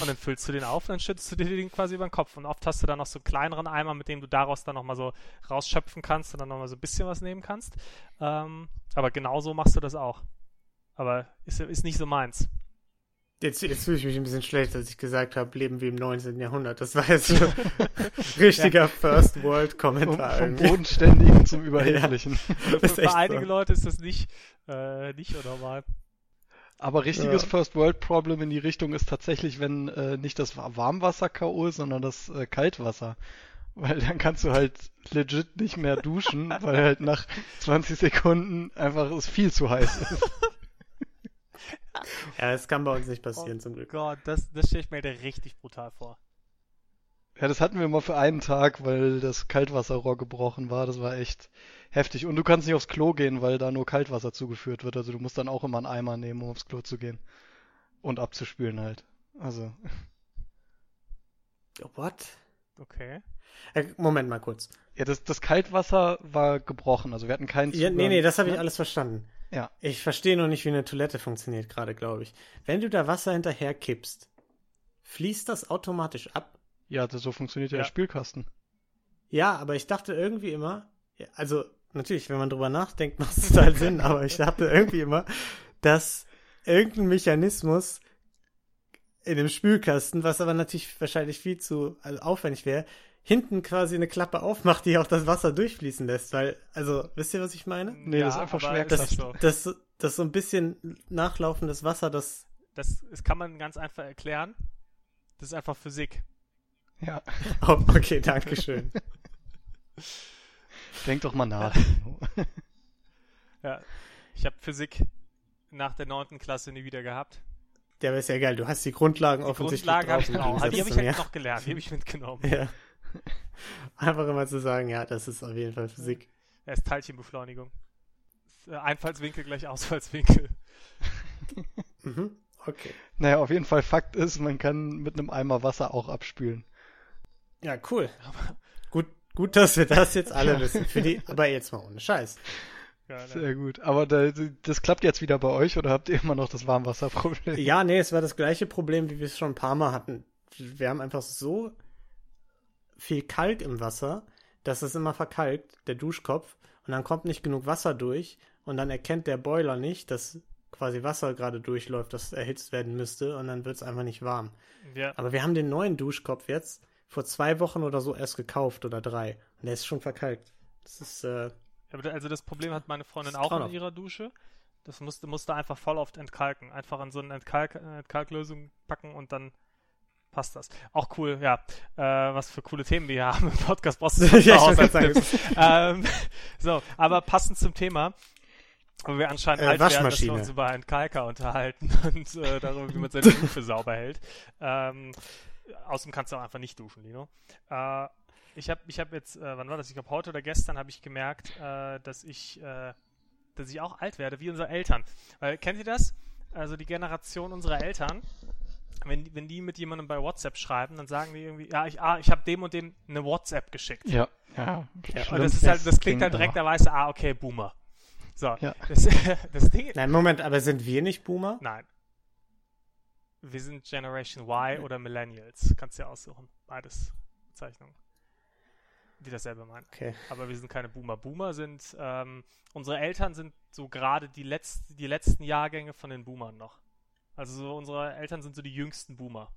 und dann füllst du den auf und dann schützt du dir den quasi über den Kopf. Und oft hast du dann noch so einen kleineren Eimer, mit dem du daraus dann nochmal so rausschöpfen kannst und dann nochmal so ein bisschen was nehmen kannst. Ähm, aber genau so machst du das auch. Aber ist, ist nicht so meins. Jetzt, jetzt fühle ich mich ein bisschen schlecht, dass ich gesagt habe, leben wir im 19. Jahrhundert. Das war jetzt so [laughs] richtiger First World Vom, Kommentar. vom irgendwie. Bodenständigen zum [laughs] Überheblichen. Das Für, für einige so. Leute ist das nicht, äh, nicht normal. Aber richtiges Ja. First World Problem in die Richtung ist tatsächlich, wenn äh, nicht das Wa- Warmwasser K.O. ist, sondern das äh, Kaltwasser. Weil dann kannst du halt legit nicht mehr duschen, [laughs] weil halt nach 20 Sekunden einfach es viel zu heiß ist. [laughs] Ja, das kann bei uns nicht passieren, zum Glück. Gott, das, das stelle ich mir da richtig brutal vor. Ja, das hatten wir mal für einen Tag, weil das Kaltwasserrohr gebrochen war. Das war echt heftig. Und du kannst nicht aufs Klo gehen, weil da nur Kaltwasser zugeführt wird. Also du musst dann auch immer einen Eimer nehmen, um aufs Klo zu gehen. Und abzuspülen halt. Also, What? Okay. Äh, Moment mal kurz. ja, das, das Kaltwasser war gebrochen. Also wir hatten keinen Ja, Zugang. nee, nee, das habe ich alles verstanden. Ja. Ich verstehe noch nicht, wie eine Toilette funktioniert gerade, glaube ich. Wenn du da Wasser hinterher kippst, fließt das automatisch ab? Ja, das, so funktioniert ja, Ja. der Spülkasten. Ja, aber ich dachte irgendwie immer, ja, also natürlich, wenn man drüber nachdenkt, [laughs] macht es total Sinn, aber ich dachte irgendwie immer, dass irgendein Mechanismus in dem Spülkasten, was aber natürlich wahrscheinlich viel zu also aufwendig wäre, hinten quasi eine Klappe aufmacht, die auch das Wasser durchfließen lässt, weil, also, wisst ihr, was ich meine? Nee, das ist einfach aber schwer ist Das, nicht so. das, das so ein bisschen nachlaufendes Wasser, das, Das, das kann man ganz einfach erklären. Das ist einfach Physik. Ja. [laughs] oh, okay, danke schön. [laughs] Denk doch mal nach. [laughs] Ja. Ich habe Physik nach der neunten Klasse nie wieder gehabt. Der wäre ja geil, du hast die Grundlagen Die offensichtlich Grundlage habe ich drauf im genau. Die habe Gegensatz ich halt noch gelernt. Die habe ich mitgenommen. Ja. [laughs] Einfach immer zu sagen, ja, das ist auf jeden Fall Physik. Er ist Teilchenbeschleunigung. Ist, äh, Einfallswinkel gleich Ausfallswinkel. [laughs] Mhm. Okay. Naja, auf jeden Fall Fakt ist, man kann mit einem Eimer Wasser auch abspülen. Ja, cool. Gut, gut, dass wir das jetzt alle wissen. Für die, aber jetzt mal ohne Scheiß. Ja? Sehr gut. Aber da, das klappt jetzt wieder bei euch oder habt ihr immer noch das Warmwasserproblem? Ja, nee, es war das gleiche Problem, wie wir es schon ein paar Mal hatten. Wir haben einfach so viel Kalk im Wasser, dass es immer verkalkt, der Duschkopf, und dann kommt nicht genug Wasser durch und dann erkennt der Boiler nicht, dass quasi Wasser gerade durchläuft, das erhitzt werden müsste und dann wird es einfach nicht warm. ja. Aber wir haben den neuen Duschkopf jetzt vor zwei Wochen oder so erst gekauft oder drei und der ist schon verkalkt. Das ist, äh, Also das Problem hat meine Freundin auch in ihrer Dusche. Das musste, musste einfach voll oft entkalken. Einfach in so eine Entkalk, äh, Entkalklösung packen und dann passt das. Auch cool, ja. Äh, was für coole Themen wir hier [laughs] haben im Podcast. Brauchst du [laughs] Ja, ich gerade [laughs] ähm, So, aber passend zum Thema, wo wir anscheinend Äh, alt werden, dass wir uns über Entkalker unterhalten und äh, darüber, wie man seine Dusche sauber hält. Ähm, außerdem kannst du auch einfach nicht duschen, Lino. Äh, ich habe ich hab jetzt, äh, wann war das? Ich glaube heute oder gestern habe ich gemerkt, äh, dass ich, äh, dass ich auch alt werde, wie unsere Eltern. Weil, kennt ihr das? Also die Generation unserer Eltern, wenn, die- wenn die mit jemandem bei WhatsApp schreiben, dann sagen die irgendwie, ja, ich, ah, ich habe dem und dem eine WhatsApp geschickt. Ja, ja. Und das ist halt, das klingt halt direkt, da weißt du, ah, okay, Boomer. So, Ja. das, [laughs] das Ding, Nein, Moment, aber sind wir nicht Boomer? nein. Wir sind Generation Y oder Millennials. Kannst dir aussuchen. Beides Bezeichnungen. Die dasselbe meinen. Okay. Aber wir sind keine Boomer. Boomer sind, ähm, unsere Eltern sind so gerade die, letzt, die letzten Jahrgänge von den Boomern noch. Also so unsere Eltern sind so die jüngsten Boomer.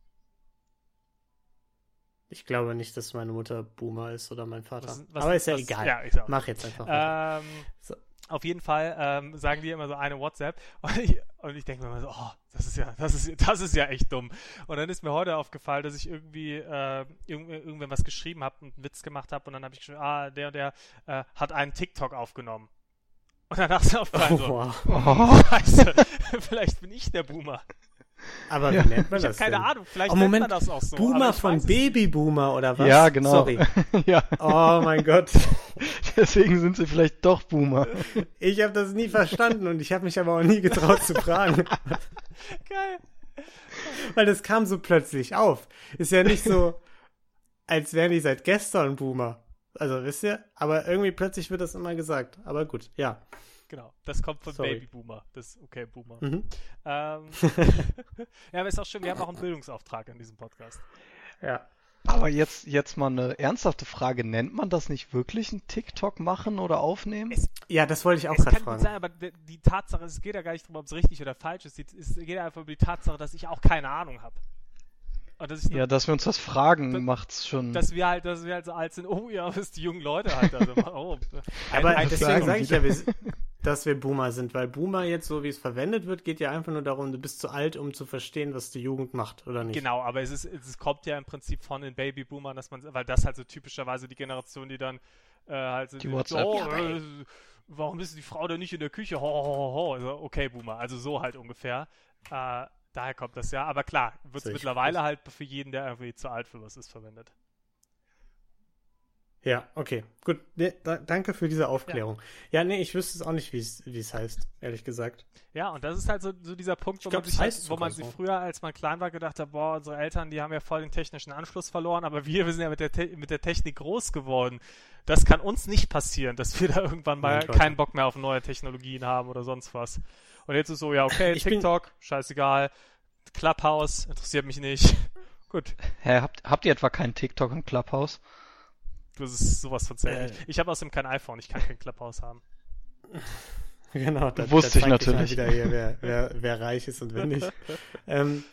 Ich glaube nicht, dass meine Mutter Boomer ist oder mein Vater. Was- was- aber ist ja was- egal. Ja, auch. Mach jetzt einfach. Ähm, So. Auf jeden Fall ähm, sagen die immer so eine WhatsApp [laughs] und ich, und ich denke mir immer so, oh, das ist ja, das ist, das ist ja echt dumm. Und dann ist mir heute aufgefallen, dass ich irgendwie äh, irgend, irgendwann was geschrieben habe und einen Witz gemacht habe und dann habe ich geschrieben, ah, der und der äh, hat einen TikTok aufgenommen. Und danach ist aufgefallen so, wow. Oh, scheiße, [laughs] vielleicht bin ich der Boomer. Aber Ja. wie nennt man Ich habe das keine denn? Ahnung, vielleicht Oh, nennt Moment, man das auch so. Boomer von. Babyboomer oder was? Ja, genau. Sorry. [laughs] ja, Oh mein Gott. [laughs] deswegen sind sie vielleicht doch Boomer. Ich habe das nie verstanden und ich habe mich aber auch nie getraut zu fragen. [laughs] Geil. Weil das kam so plötzlich auf. Ist ja nicht so, als wären die seit gestern Boomer. Also, wisst ihr? Aber irgendwie plötzlich wird das immer gesagt. Aber gut, ja. Genau, das kommt von Sorry. Babyboomer. Das ist okay, Boomer. Mhm. Ähm, [laughs] [laughs] ja, aber ist auch schön, wir haben auch einen Bildungsauftrag in diesem Podcast. Ja. Aber jetzt, jetzt mal eine ernsthafte Frage. Nennt man das nicht wirklich ein TikTok machen oder aufnehmen? Es, Ja, das wollte ich auch es gerade kann gut fragen. sein, aber die, die Tatsache, es geht ja gar nicht darum, ob es richtig oder falsch ist. Es geht einfach um die Tatsache, dass ich auch keine Ahnung habe. Ich, Ja, dass wir uns das fragen, Das- macht's schon. dass wir halt, dass wir halt so alt sind, oh ja, [laughs] was die jungen Leute halt also machen. Oh, Aber deswegen sage ich ja, wir, dass wir Boomer sind, weil Boomer jetzt, so wie es verwendet wird, geht ja einfach nur darum, du bist zu alt, um zu verstehen, was die Jugend macht, oder nicht? Genau, aber es, ist, es kommt ja im Prinzip von den Babyboomern, dass man, weil das halt so typischerweise die Generation, die dann äh, halt so, Die so, WhatsApp. oh, äh, warum ist die Frau denn nicht in der Küche? Ho, ho, ho, ho. Also, okay, Boomer, also so halt ungefähr. Äh, daher kommt das ja, aber klar, wird es mittlerweile halt für jeden, der irgendwie zu alt für was ist, verwendet. Ja, okay. Gut. Nee, da, danke für diese Aufklärung. Ja, nee, ich wüsste es auch nicht, wie es wie es heißt, ehrlich gesagt. Ja, und das ist halt so, so dieser Punkt, wo Ich glaub, man sich, halt, wo man sich so. früher, als man klein war, gedacht hat, boah, unsere Eltern, die haben ja voll den technischen Anschluss verloren, aber wir, wir sind ja mit der, Te mit der Technik groß geworden. Das kann uns nicht passieren, dass wir da irgendwann mal Nein, keinen Bock mehr auf neue Technologien haben oder sonst was. Und jetzt ist so, ja, okay, [laughs] Ich bin- TikTok, scheißegal. Clubhouse, interessiert mich nicht. [laughs] Gut, Hä, habt, habt ihr etwa keinen TikTok im Clubhouse? Das ist sowas von zäh. Äh. Ich habe außerdem kein iPhone, ich kann kein Clubhouse haben. [laughs] Genau, da, Wusste ich da zeigt sich mal natürlich. wieder hier, wer, wer, wer reich ist und wer nicht. [laughs] ähm,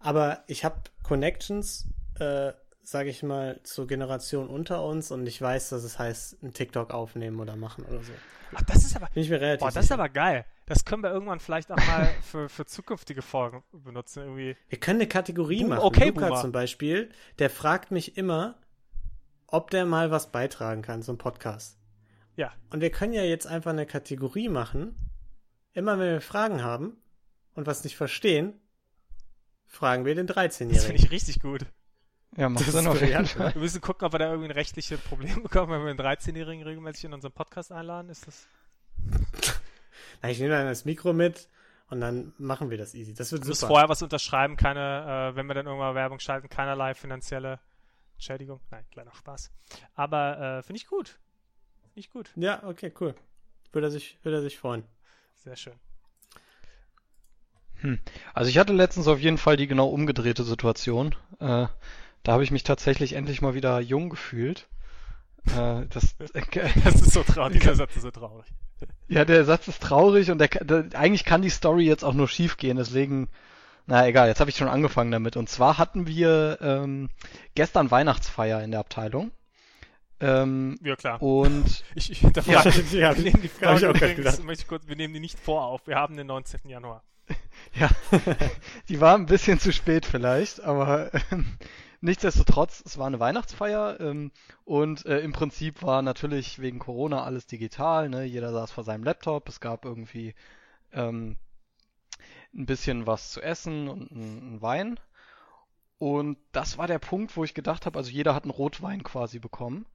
aber ich habe Connections, äh, sage ich mal, zur Generation unter uns und ich weiß, dass es heißt, ein TikTok aufnehmen oder machen oder so. Ach, das ist aber, Bin ich mir relativ boah, das ist aber geil. Das können wir irgendwann vielleicht auch mal [laughs] für, für zukünftige Folgen benutzen, irgendwie. Wir können eine Kategorie Boom- machen. okay, Luca Boomer. zum Beispiel, der fragt mich immer, ob der mal was beitragen kann zum Podcast. Ja. Und wir können ja jetzt einfach eine Kategorie machen. Immer wenn wir Fragen haben und was nicht verstehen, fragen wir den Das finde 13-Jährigen. ich richtig gut. Ja, macht Das Sinn auf jeden Fall. Wir müssen gucken, ob wir da irgendwie ein rechtliches Problem bekommen, wenn wir einen 13-Jährigen regelmäßig in unseren Podcast einladen. Ist das. [laughs] Na, ich nehme dann das Mikro mit und dann machen wir das easy. Das wird Du musst super. vorher was unterschreiben, keine, äh, wenn wir dann irgendwann Werbung schalten, keinerlei finanzielle Entschädigung. Nein, kleiner Spaß. Aber äh, finde ich gut. Finde ich gut. Ja, okay, cool. Würde er sich, würde er sich freuen. Sehr schön. Also ich hatte letztens auf jeden Fall die genau umgedrehte Situation. Äh, da habe ich mich tatsächlich endlich mal wieder jung gefühlt. Äh, das, [laughs] Das ist so traurig. Dieser [laughs] Satz ist so traurig. ja, der Satz ist traurig und der, der, eigentlich kann die Story jetzt auch nur schief gehen. Deswegen, na egal, jetzt habe ich schon angefangen damit. Und zwar hatten wir ähm, gestern Weihnachtsfeier in der Abteilung. Ähm, Ja, klar. und [laughs] Ich, ich hinterfrage. ja, wir nehmen die [laughs] Frage übrigens, ich kurz, wir nehmen die nicht vor auf. Wir haben den 19. Januar. [laughs] Ja, die war ein bisschen zu spät vielleicht, aber ähm, nichtsdestotrotz, es war eine Weihnachtsfeier ähm, und äh, im Prinzip war natürlich wegen Corona alles digital, ne? Jeder saß vor seinem Laptop, es gab irgendwie ähm, ein bisschen was zu essen und ein, ein Wein. Und das war der Punkt, wo ich gedacht habe, also jeder hat einen Rotwein quasi bekommen.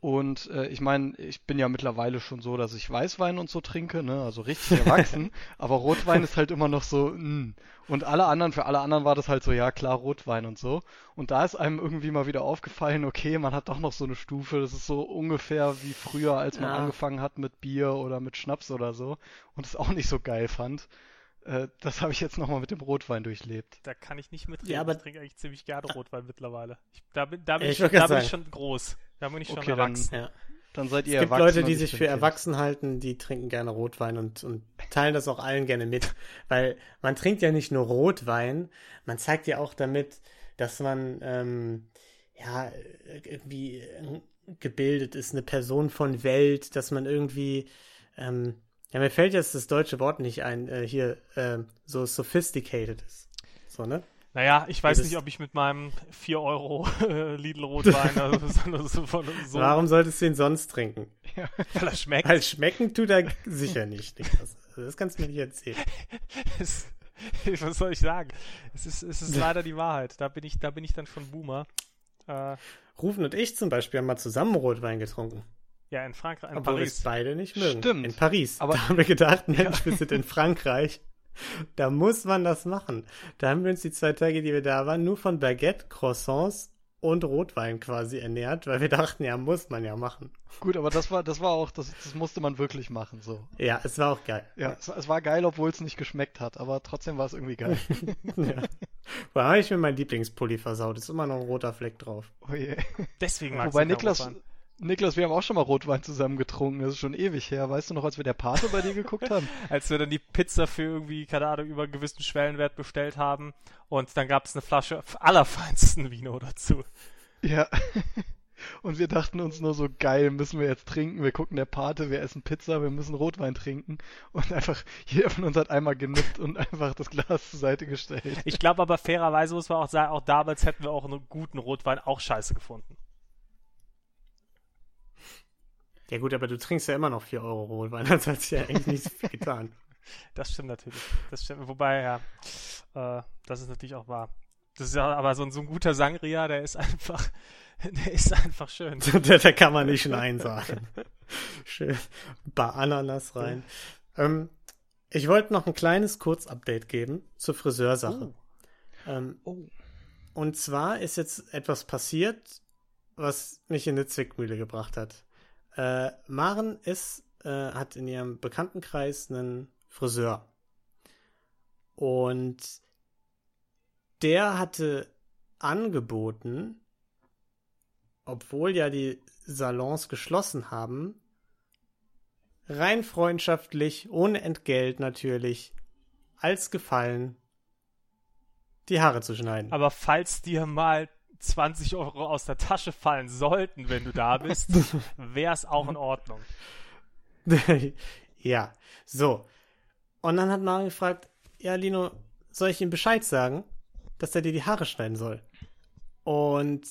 Und äh, ich meine, ich bin ja mittlerweile schon so, dass ich Weißwein und so trinke, ne? Also richtig [laughs] erwachsen. aber Rotwein ist halt immer noch so, mm. Und alle anderen, für alle anderen war das halt so, ja klar, Rotwein und so. Und da ist einem irgendwie mal wieder aufgefallen, okay, man hat doch noch so eine Stufe, das ist so ungefähr wie früher, als man Ja. angefangen hat mit Bier oder mit Schnaps oder so. Und es auch nicht so geil fand. Äh, das habe ich jetzt nochmal mit dem Rotwein durchlebt. Da kann ich nicht mitreden. Ja, aber- ich trinke eigentlich ziemlich gerne Rotwein mittlerweile. Ich, da bin, da bin, ich, ich da bin ich schon groß. Da bin ich schon Okay, dann- erwachsen. Ja. Dann seid ihr Es gibt erwachsen Leute, die ich sich für erwachsen halten, die trinken gerne Rotwein und, und teilen das auch allen gerne mit. Weil man trinkt ja nicht nur Rotwein, man zeigt ja auch damit, dass man ähm, ja irgendwie gebildet ist, eine Person von Welt, dass man irgendwie ähm, ja, mir fällt jetzt das deutsche Wort nicht ein, äh, hier ähm, so sophisticated ist. So, ne? Naja, ich weiß nicht, ob ich mit meinem 4 Euro [laughs] äh, Lidl-Rotwein [laughs] also, so, so, so, so Warum solltest du ihn sonst trinken? weil er schmeckt. Weil schmecken tut er sicher nicht, Niklas. [laughs] Also das kannst du mir nicht erzählen. Es, was soll ich sagen? Es ist, es ist leider die Wahrheit. Da bin ich, da bin ich dann schon Boomer. Äh, Rufen und ich zum Beispiel haben mal zusammen Rotwein getrunken. Ja, in Frankreich, in Obwohl wir es Paris. beide nicht mögen. Stimmt. In Paris. Aber- da haben wir gedacht, [laughs] Mensch, wir sind in Frankreich. Da muss man das machen. Da haben wir uns die zwei Tage, die wir da waren, nur von Baguette, Croissants und Rotwein quasi ernährt, weil wir dachten, ja, muss man ja machen. Gut, aber das war, das war auch, das, das musste man wirklich machen, so. Ja, es war auch geil. Ja, es, es war geil, obwohl es nicht geschmeckt hat, aber trotzdem war es irgendwie geil. [laughs] ja. Da habe ich mir meinen Lieblingspulli versaut. Ist immer noch ein roter Fleck drauf. Oh je. Deswegen magst Wobei du Niklas, Rotwein. Niklas, wir haben auch schon mal Rotwein zusammen getrunken, das ist schon ewig her. Weißt du noch, als wir der Pate bei dir geguckt haben? [laughs] Als wir dann die Pizza für irgendwie, keine Ahnung, über einen gewissen Schwellenwert bestellt haben und dann gab es eine Flasche allerfeinsten Vino dazu. Ja. [laughs] Und wir dachten uns nur so, geil, müssen wir jetzt trinken. Wir gucken der Pate, wir essen Pizza, wir müssen Rotwein trinken. Und einfach, [laughs] jeder von uns hat einmal genippt und einfach das Glas zur Seite gestellt. Ich glaube aber fairerweise muss man auch sagen, auch damals hätten wir auch einen guten Rotwein auch scheiße gefunden. Ja gut, aber du trinkst ja immer noch 4 Euro Rotwein. [laughs] Das hat sich ja eigentlich nicht so viel getan. [laughs] Das stimmt natürlich. Das stimmt. Wobei, ja, äh, das ist natürlich auch wahr. Das ist ja aber so ein, so ein guter Sangria, der ist einfach, [laughs] der ist einfach schön. da, da kann man nicht Nein sagen. Schön. Ein paar Ananas rein. Ähm, ich wollte noch ein kleines Kurzupdate geben zur Friseursache. Ähm, Oh. Und zwar ist jetzt etwas passiert, was mich in eine Zwickmühle gebracht hat. Äh, Maren ist, äh, hat in ihrem Bekanntenkreis einen Friseur. Und der hatte angeboten, obwohl ja die Salons geschlossen haben, rein freundschaftlich, ohne Entgelt natürlich, als Gefallen, die Haare zu schneiden. Aber falls dir mal 20 Euro aus der Tasche fallen sollten, wenn du da bist, [laughs] wäre es auch in Ordnung. ja, so. Und dann hat Maren gefragt, ja, Lino, soll ich ihm Bescheid sagen, dass er dir die Haare schneiden soll? Und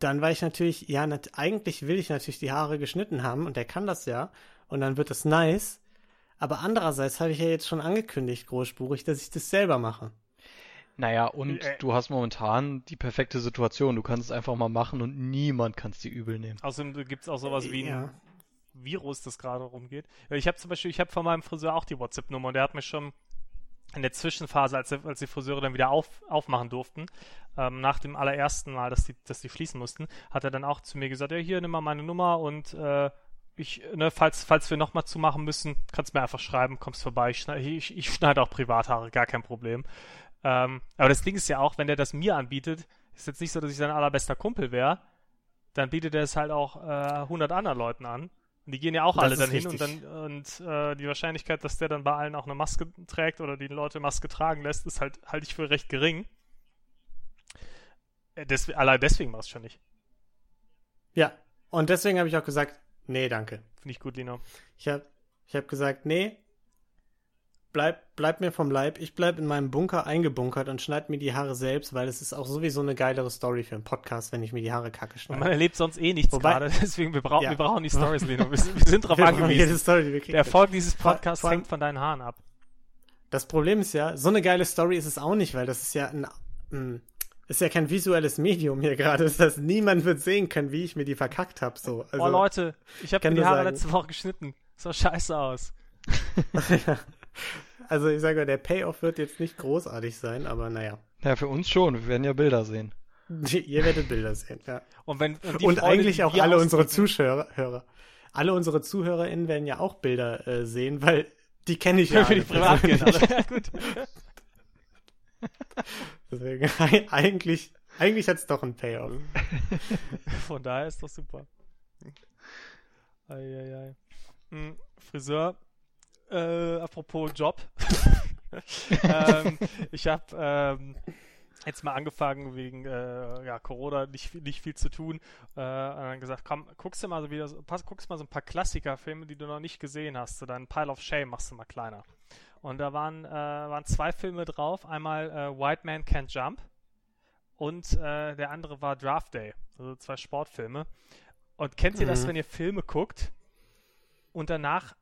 dann war ich natürlich, ja, eigentlich will ich natürlich die Haare geschnitten haben und er kann das ja und dann wird das nice. Aber andererseits habe ich ja jetzt schon angekündigt, großspurig, dass ich das selber mache. Naja, und Äh. du hast momentan die perfekte Situation. Du kannst es einfach mal machen und niemand kann es dir übel nehmen. Außerdem gibt es auch sowas wie ein Ja. Virus, das gerade rumgeht. Ich habe zum Beispiel, ich habe von meinem Friseur auch die WhatsApp-Nummer und der hat mir schon in der Zwischenphase, als, als die Friseure dann wieder auf, aufmachen durften, ähm, nach dem allerersten Mal, dass die, dass die schließen mussten, hat er dann auch zu mir gesagt, ja, hier, nimm mal meine Nummer und äh, ich, ne, falls, falls wir nochmal zumachen müssen, kannst du mir einfach schreiben, kommst vorbei, ich, schneide- ich, ich schneide auch Privathaare, gar kein Problem. Ähm, aber das Ding ist ja auch, wenn der das mir anbietet, ist jetzt nicht so, dass ich sein allerbester Kumpel wäre, dann bietet er es halt auch äh, 100 anderen Leuten an. Und die gehen ja auch Das alle dann hin und richtig. dann und äh, die Wahrscheinlichkeit, dass der dann bei allen auch eine Maske trägt oder die Leute Maske tragen lässt, ist halt halte ich für recht gering. Äh, Des, allein deswegen war es schon nicht. Ja, und deswegen habe ich auch gesagt, nee, danke. Finde ich gut, Lino. Ich habe ich hab gesagt, nee, bleib, bleib mir vom Leib. Ich bleib in meinem Bunker eingebunkert und schneid mir die Haare selbst, weil es ist auch sowieso eine geilere Story für einen Podcast, wenn ich mir die Haare kacke Und schneide. man erlebt sonst eh nichts Wobei- gerade, [laughs] deswegen wir, brauchen Ja. wir brauchen die Stories, Lino. Wir, sind- wir [laughs] sind drauf Wir angewiesen. Story, Der Erfolg dieses Podcasts vor hängt von deinen Haaren ab. Das Problem ist ja, so eine geile Story ist es auch nicht, weil das ist ja ein, ein ist ja kein visuelles Medium hier gerade. [laughs] Das heißt, niemand wird sehen können, wie ich mir die verkackt habe. So. Also, oh Leute, ich habe mir die Haare sagen- letzte Woche geschnitten. Sah scheiße aus. Also ich sage, der Payoff wird jetzt nicht großartig sein, aber naja. Naja, für uns schon. Wir werden ja Bilder sehen. [laughs] Ihr werdet Bilder sehen, ja. Und wenn und, Und Freude, eigentlich auch alle unsere Zuschauer, Hörer. Alle unsere ZuhörerInnen werden ja auch Bilder äh, sehen, weil die kenne ich Ja, ja. für die privat. Aber, [laughs] ja, gut. [laughs] Deswegen, eigentlich, eigentlich hat es doch einen Payoff. Von daher ist doch super. Eieiei. Hm, Friseur. Äh, apropos Job. [laughs] ähm, ich habe ähm, jetzt mal angefangen wegen äh, ja, Corona nicht, viel- nicht viel zu tun. Äh, und dann gesagt, komm, guckst du mal so wieder, pass, guckst mal so ein paar Klassikerfilme, die du noch nicht gesehen hast. So deinen Pile of Shame machst du mal kleiner. Und da waren, äh, waren zwei Filme drauf. Einmal äh, White Man Can't Jump und äh, der andere war Draft Day. Also zwei Sportfilme. Und kennt ihr das, Mhm. wenn ihr Filme guckt und danach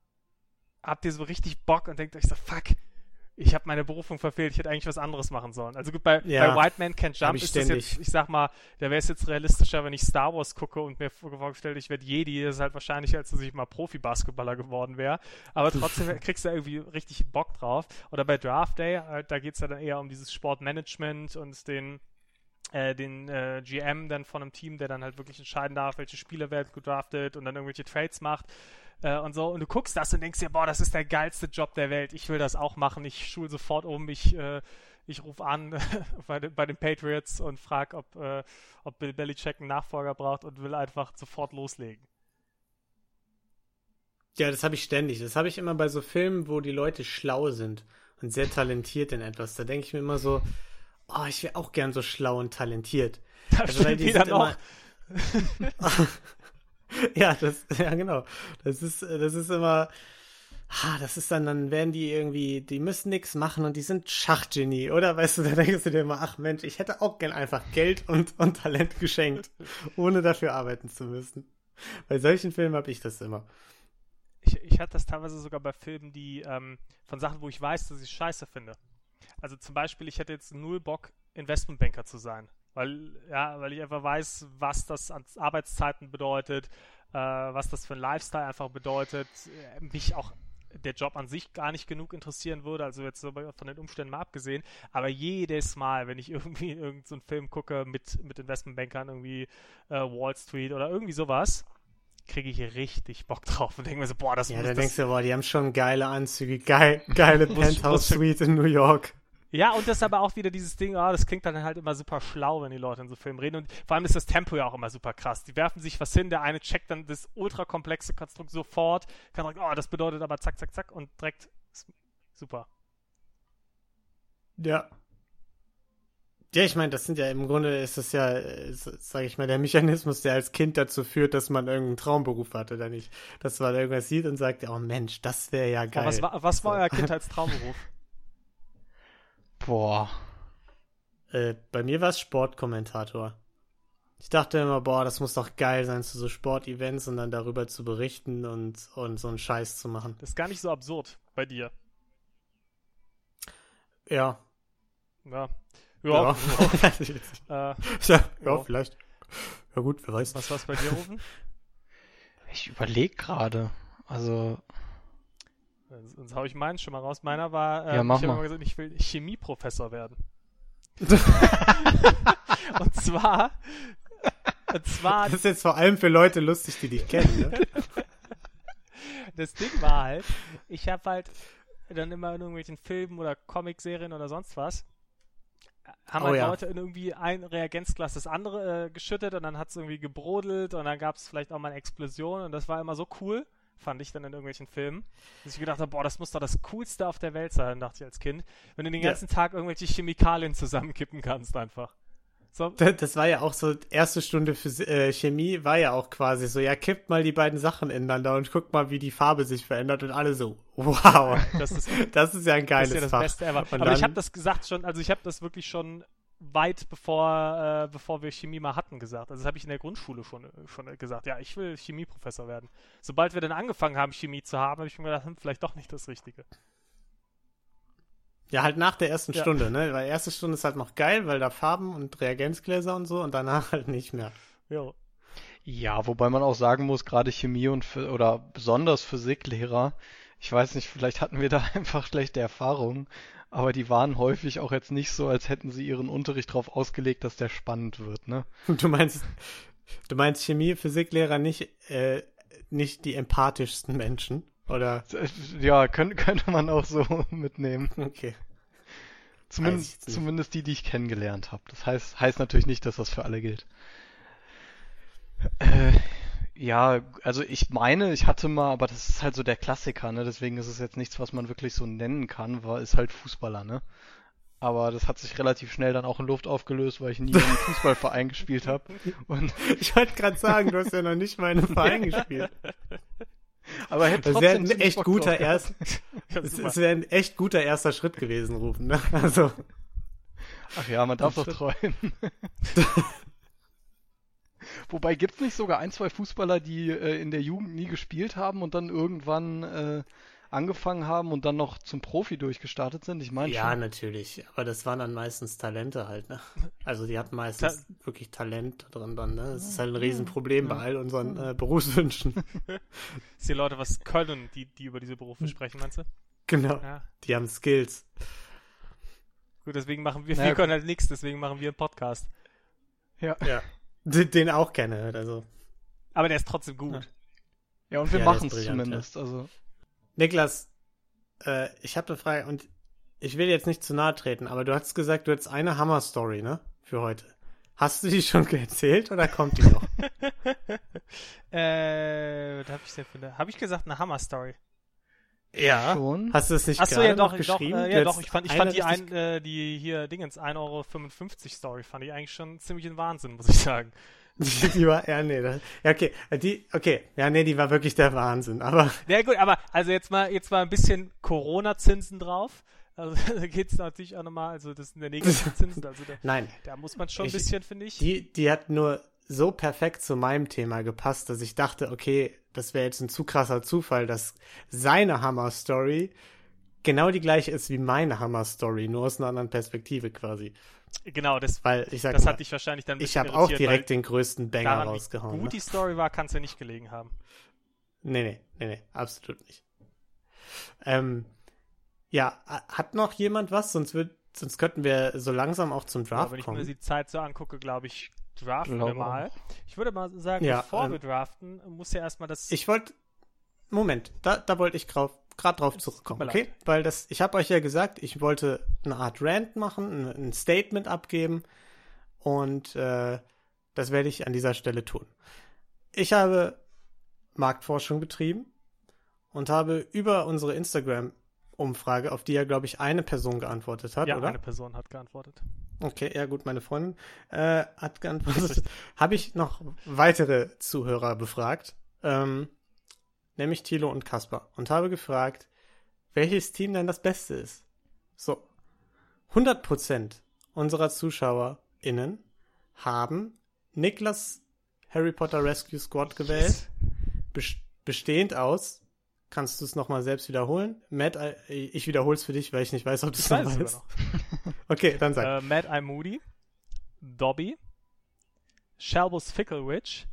habt ihr so richtig Bock und denkt euch so, fuck, ich habe meine Berufung verfehlt, ich hätte eigentlich was anderes machen sollen. Also gut, bei, Ja. bei White Man Can't Jump ich ist das jetzt, ich sag mal, da wäre es jetzt realistischer, wenn ich Star Wars gucke und mir vor- vorgestellt, ich werde Jedi, das ist halt wahrscheinlich, als dass ich mal Profi-Basketballer geworden wäre. Aber [laughs] trotzdem kriegst du irgendwie richtig Bock drauf. Oder bei Draft Day, halt, da geht's ja dann eher um dieses Sportmanagement und den äh, den äh, GM dann von einem Team, der dann halt wirklich entscheiden darf, welche Spieler werden gedraftet und dann irgendwelche Trades macht äh, und so. Und du guckst das und denkst dir, boah, das ist der geilste Job der Welt. Ich will das auch machen. Ich schule sofort um. Ich, äh, ich rufe an [laughs] bei, den- bei den Patriots und frage, ob, äh, ob Bill Belichick einen Nachfolger braucht und will einfach sofort loslegen. Ja, das habe ich ständig. Das habe ich immer bei so Filmen, wo die Leute schlau sind und sehr talentiert in etwas. Da denke ich mir immer so, oh, ich wäre auch gern so schlau und talentiert. Da Also, steht die wieder sind noch. [laughs] [laughs] [laughs] ja, das, ja, genau. Das ist, das ist immer, ah, das ist dann, dann werden die irgendwie, die müssen nichts machen und die sind Schachgenie, oder? Weißt du, da denkst du dir immer, ach Mensch, ich hätte auch gern einfach Geld und, und Talent geschenkt, ohne dafür arbeiten zu müssen. Bei solchen Filmen habe ich das immer. ich, ich hatte das teilweise sogar bei Filmen, die ähm, von Sachen, wo ich weiß, dass ich scheiße finde. Also zum Beispiel, ich hätte jetzt null Bock, Investmentbanker zu sein. Weil, ja, weil ich einfach weiß, was das an Arbeitszeiten bedeutet, äh, was das für ein Lifestyle einfach bedeutet, äh, mich auch der Job an sich gar nicht genug interessieren würde, also jetzt so von den Umständen mal abgesehen, aber jedes Mal, wenn ich [laughs] irgendwie irgendeinen so Film gucke mit, mit Investmentbankern, irgendwie äh, Wall Street oder irgendwie sowas, kriege ich richtig Bock [laughs] drauf und denke mir so, boah, das Ja, muss da das, denkst du, boah, die haben schon geile Anzüge, geil, geile [laughs] Penthouse-Suite in New York. Ja, und das ist aber auch wieder dieses Ding, ah, das klingt dann halt immer super schlau, wenn die Leute in so Filmen reden. Und vor allem ist das Tempo ja auch immer super krass. Die werfen sich was hin, der eine checkt dann das ultra komplexe Konstrukt sofort, kann direkt, oh, das bedeutet aber zack, zack, zack und direkt super. Ja. Ja, ich meine, das sind ja im Grunde ist das ja, äh, sage ich mal, der Mechanismus, der als Kind dazu führt, dass man irgendeinen Traumberuf hat oder nicht. Dass man irgendwas sieht und sagt, oh Mensch, das wäre ja geil. Aber was war, was war euer Kindheitstraumberuf? [laughs] Boah. Äh, bei mir war es Sportkommentator. Ich dachte immer, boah, das muss doch geil sein, zu so Sportevents und dann darüber zu berichten und, und so einen Scheiß zu machen. Das ist gar nicht so absurd bei dir. Ja. Ja. Ja. Ja. [laughs] ja. Äh, ja, Ja. vielleicht. Ja gut, wer weiß. was war's bei dir, Rufen? Ich überlege gerade. Also, Sonst hau ich meinen schon mal raus. Meiner war, äh, Ja, mach ich habe immer gesagt, ich will Chemieprofessor werden. [laughs] und zwar, und zwar Das ist jetzt vor allem für Leute lustig, die dich kennen, ne? [laughs] das Ding war halt, ich habe halt dann immer in irgendwelchen Filmen oder Comicserien oder sonst was, haben Oh halt ja. Leute in irgendwie ein Reagenzglas das andere äh, geschüttet und dann hat es irgendwie gebrodelt und dann gab es vielleicht auch mal eine Explosion und das war immer so cool, fand ich dann in irgendwelchen Filmen, dass ich gedacht habe, boah, das muss doch das Coolste auf der Welt sein, dachte ich als Kind, wenn du den Ja. ganzen Tag irgendwelche Chemikalien zusammenkippen kannst einfach. So, Das, das war ja auch so, erste Stunde Phys äh, Chemie war ja auch quasi so, ja, kippt mal die beiden Sachen ineinander und guckt mal, wie die Farbe sich verändert und alle so, wow, das ist [laughs] das ist ja ein Das geiles ist ja das Fach. Beste ever. Und Aber ich habe das gesagt schon, also ich habe das wirklich schon weit bevor, äh, bevor wir Chemie mal hatten gesagt. Also das habe ich in der Grundschule schon, schon gesagt. Ja, ich will Chemieprofessor werden. Sobald wir dann angefangen haben, Chemie zu haben, habe ich mir gedacht, hm, vielleicht doch nicht das Richtige. Ja, halt nach der ersten Ja. Stunde, ne? Weil erste Stunde ist halt noch geil, weil da Farben und Reagenzgläser und so und danach [laughs] halt nicht mehr. Jo. ja, wobei man auch sagen muss, gerade Chemie und oder besonders Physiklehrer, ich weiß nicht, vielleicht hatten wir da [laughs] einfach schlechte Erfahrungen, aber die waren häufig auch jetzt nicht so, als hätten sie ihren Unterricht darauf ausgelegt, dass der spannend wird, ne? [laughs] Du meinst, du meinst Chemie, Physiklehrer nicht, äh, nicht die empathischsten Menschen? Oder? Ja, könnte, könnte man auch so [laughs] mitnehmen. Okay. Zumindest, zumindest die, die ich kennengelernt habe. Das heißt, heißt natürlich nicht, dass das für alle gilt. Äh, ja, also ich meine, ich hatte mal, aber das ist halt so der Klassiker, ne? Deswegen ist es jetzt nichts, was man wirklich so nennen kann, war, ist halt Fußballer, ne? Aber das hat sich relativ schnell dann auch in Luft aufgelöst, weil ich nie in einem Fußballverein gespielt habe. [laughs] Und Ich wollte gerade sagen, du hast ja noch nicht mal in einem Verein gespielt. [laughs] aber hätte Das wäre ein echt Bock guter erst, [laughs] es wäre ein echt guter erster Schritt gewesen, rufen. Ne? Also, Ach ja, man darf doch träumen. Wobei gibt's nicht sogar ein, zwei Fußballer, die äh, in der Jugend nie gespielt haben und dann irgendwann äh, angefangen haben und dann noch zum Profi durchgestartet sind? Ich meine ja, schon. natürlich. Aber das waren dann meistens Talente halt, ne? Also die hatten meistens wirklich Talent da drin dann, ne? Das ist halt ein Riesenproblem bei all unseren äh, Berufswünschen. [laughs] [laughs] Dass die Leute was können, die, die über diese Berufe sprechen, meinst du? genau. Ja. Die haben Skills. Gut, deswegen machen wir, Naja, wir können halt nichts, deswegen machen wir einen Podcast. Ja. Ja. Den, auch kenne, also. Aber der ist trotzdem gut. ja, und wir Ja, machen's brillant, zumindest. Also, Niklas, äh, ich habe eine Frage und ich will jetzt nicht zu nahe treten, aber du hast gesagt, du hättest eine Hammer-Story, ne? Für heute. Hast du die schon [laughs] erzählt oder kommt die noch? [laughs] Äh, was hab ich denn für eine, hab ich gesagt, eine Hammer-Story? Ja. schon. Hast du es nicht Achso, gerade ja doch, noch doch, geschrieben? äh, Du ja doch, ich fand, ich fand die, ein, äh, die hier Dingens 1,55 Euro Story fand ich eigentlich schon ziemlich ein Wahnsinn, muss ich sagen. [laughs] Die, war, ja, nee, das, ja, okay, äh, die, okay, ja, nee, die war wirklich der Wahnsinn, aber, [laughs] Ja gut, aber also jetzt mal, jetzt mal ein bisschen Corona-Zinsen drauf. Also [laughs] da geht's natürlich auch nochmal, also das sind der Negativzinsen, also da, nein, da muss man schon ein Ich- bisschen, finde ich. die, die hat nur so perfekt zu meinem Thema gepasst, dass ich dachte, okay, das wäre jetzt ein zu krasser Zufall, dass seine Hammer-Story genau die gleiche ist wie meine Hammer-Story, nur aus einer anderen Perspektive quasi. Genau, das, Weil, ich sag das mal, hat dich wahrscheinlich dann ich habe auch direkt den größten Banger daran, rausgehauen. Wie gut Ne? die Story war, kann es ja nicht gelegen haben. Nee, nee, nee, nee, absolut nicht. Ähm, ja, hat noch jemand was? Sonst, wird, sonst könnten wir so langsam auch zum Draft wenn ich mir kommen. die Zeit so angucke, glaube ich, draften wir Glaube mal. Ich würde mal sagen, Ja, bevor ähm, wir draften, muss ja erstmal das. Ich wollte, Moment, da, da wollte ich gerade drauf zurückkommen, okay? Weil das, ich habe euch ja gesagt, ich wollte eine Art Rant machen, ein, ein Statement abgeben und äh, das werde ich an dieser Stelle tun. Ich habe Marktforschung betrieben und habe über unsere Instagram-Umfrage, auf die ja, glaube ich, eine Person geantwortet hat, ja, oder? eine Person hat geantwortet. Okay, ja gut, meine Freundin äh, hat geantwortet. Habe ich noch weitere Zuhörer befragt, ähm, nämlich Thilo und Kaspar, und habe gefragt, welches Team denn das Beste ist. So, 100% unserer ZuschauerInnen haben Niklas Harry Potter Rescue Squad gewählt, bes- bestehend aus, kannst du es nochmal selbst wiederholen? Matt, äh, ich wiederhole es für dich, weil ich nicht weiß, ob du es noch weißt. Okay, dann sag. Äh, Mad Eye Moody, Dobby, Shalbus Ficklewitch,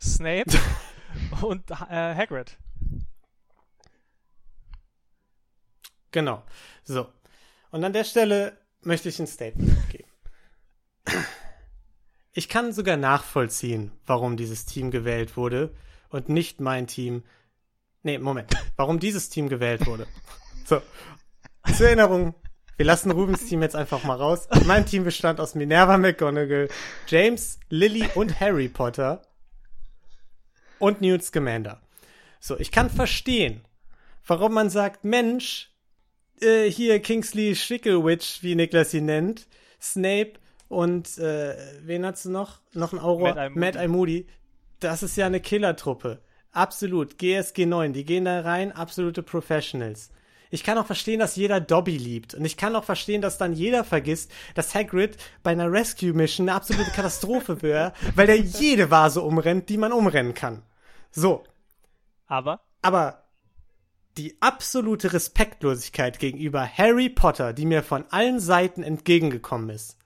Snape [laughs] und äh, Hagrid. Genau. So. Und an der Stelle möchte ich ein Statement abgeben. Ich kann sogar nachvollziehen, warum dieses Team gewählt wurde und nicht mein Team. Nee, Moment. Warum dieses Team gewählt wurde. So. Zur Erinnerung, wir lassen Rubens Team jetzt einfach mal raus. Mein Team bestand aus Minerva McGonagall, James, Lily und Harry Potter und Newt Scamander. So, ich kann verstehen, warum man sagt, Mensch, äh, hier Kingsley Schickelwitch, wie Niklas ihn nennt, Snape und äh, wen hast du noch? Noch ein Eye Moody. Mad Eye Moody. Das ist ja eine Killertruppe. Absolut. GSG 9, die gehen da rein, absolute Professionals. Ich kann auch verstehen, dass jeder Dobby liebt. Und ich kann auch verstehen, dass dann jeder vergisst, dass Hagrid bei einer Rescue-Mission eine absolute Katastrophe [laughs] wäre, weil der jede Vase umrennt, die man umrennen kann. So. Aber Aber die absolute Respektlosigkeit gegenüber Harry Potter, die mir von allen Seiten entgegengekommen ist,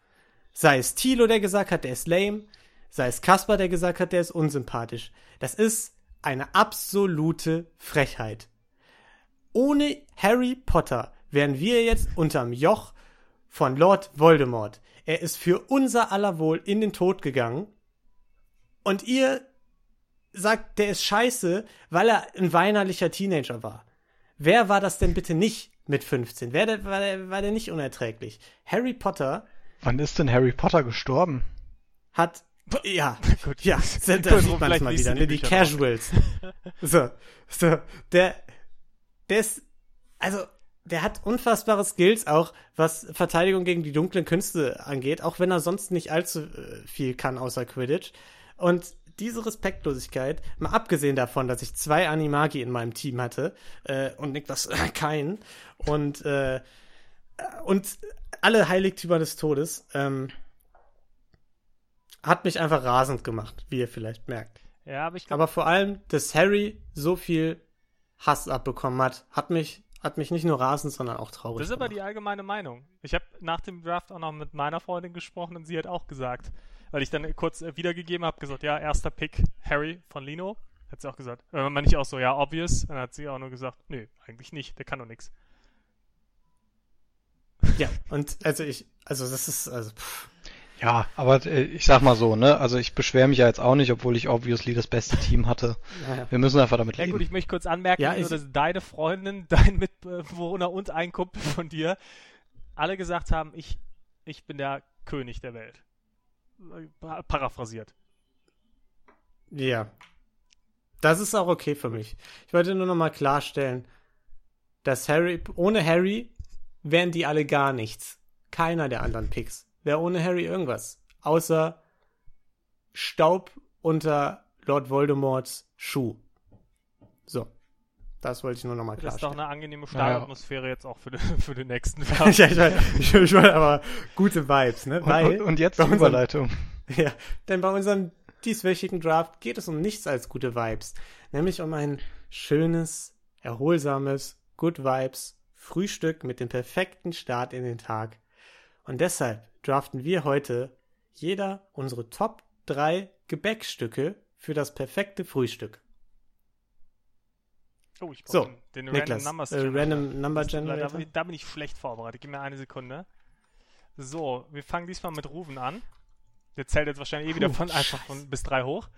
sei es Thilo, der gesagt hat, der ist lame, sei es Kasper, der gesagt hat, der ist unsympathisch, das ist eine absolute Frechheit. Ohne Harry Potter wären wir jetzt unterm Joch von Lord Voldemort. Er ist für unser aller Wohl in den Tod gegangen. Und ihr sagt, der ist scheiße, weil er ein weinerlicher Teenager war. Wer war das denn bitte nicht mit 15? Wer der, war, der, war der nicht unerträglich? Harry Potter Wann ist denn Harry Potter gestorben? hat, ja, [laughs] gut. ja, [laughs] da, sieht man es mal wieder, ne? die. Casuals. so, so, der, der ist, also, der hat unfassbare Skills auch, was Verteidigung gegen die dunklen Künste angeht, auch wenn er sonst nicht allzu äh, viel kann außer Quidditch. Und diese Respektlosigkeit, mal abgesehen davon, dass ich zwei Animagi in meinem Team hatte äh, und Niklas äh, keinen und äh, und alle Heiligtümer des Todes, ähm, hat mich einfach rasend gemacht, wie ihr vielleicht merkt. Ja, aber ich glaube, Aber vor allem, dass Harry so viel Hass abbekommen hat, hat mich, hat mich nicht nur rasend, sondern auch traurig das ist aber gemacht. die allgemeine Meinung. Ich habe nach dem Draft auch noch mit meiner Freundin gesprochen und sie hat auch gesagt, weil ich dann kurz äh, wiedergegeben habe, gesagt, ja, erster Pick Harry von Lino. Hat sie auch gesagt. Äh, man nicht auch so, ja, obvious. Dann hat sie auch nur gesagt, nö, eigentlich nicht, der kann doch nichts. Ja, und also ich, also das ist, also, pff, Ja, aber äh, ich sag mal so, ne? Also ich beschwere mich ja jetzt auch nicht, obwohl ich obviously das beste Team hatte. naja. Wir müssen einfach damit Ja leben. gut, ich möchte kurz anmerken, Ja, dass deine Freundin, [laughs] dein Mitbewohner und ein Kumpel von dir alle gesagt haben, ich, ich bin der König der Welt. Äh, Paraphrasiert. Ja. Das ist auch okay für mich. Ich wollte nur noch mal klarstellen, dass Harry, ohne Harry wären die alle gar nichts. Keiner der anderen Picks wäre ohne Harry irgendwas. Außer Staub unter Lord Voldemorts Schuh. So. Das wollte ich nur noch mal Das ist doch klarstellen. eine angenehme Ja, ja. Startatmosphäre jetzt auch für den, [laughs] für den nächsten [laughs] ja, ich, ich, ich wollte aber gute Vibes, ne? und, Weil, und, und jetzt bei die unserem- Überleitung. [laughs] Ja, denn bei unserem dieswöchigen Draft geht es um nichts als gute Vibes, nämlich um ein schönes, erholsames, Good Vibes Frühstück mit dem perfekten Start in den Tag. Und deshalb draften wir heute jeder unsere Top 3 Gebäckstücke für das perfekte Frühstück. Oh, ich So, den, den Niklas, Random Numbers äh. Random Number Generator. da, bin ich- da bin ich schlecht vorbereitet. Gib mir eine Sekunde. So, wir fangen diesmal mit Ruven an. Der zählt jetzt wahrscheinlich eh wieder Puh, von einfach von bis drei hoch.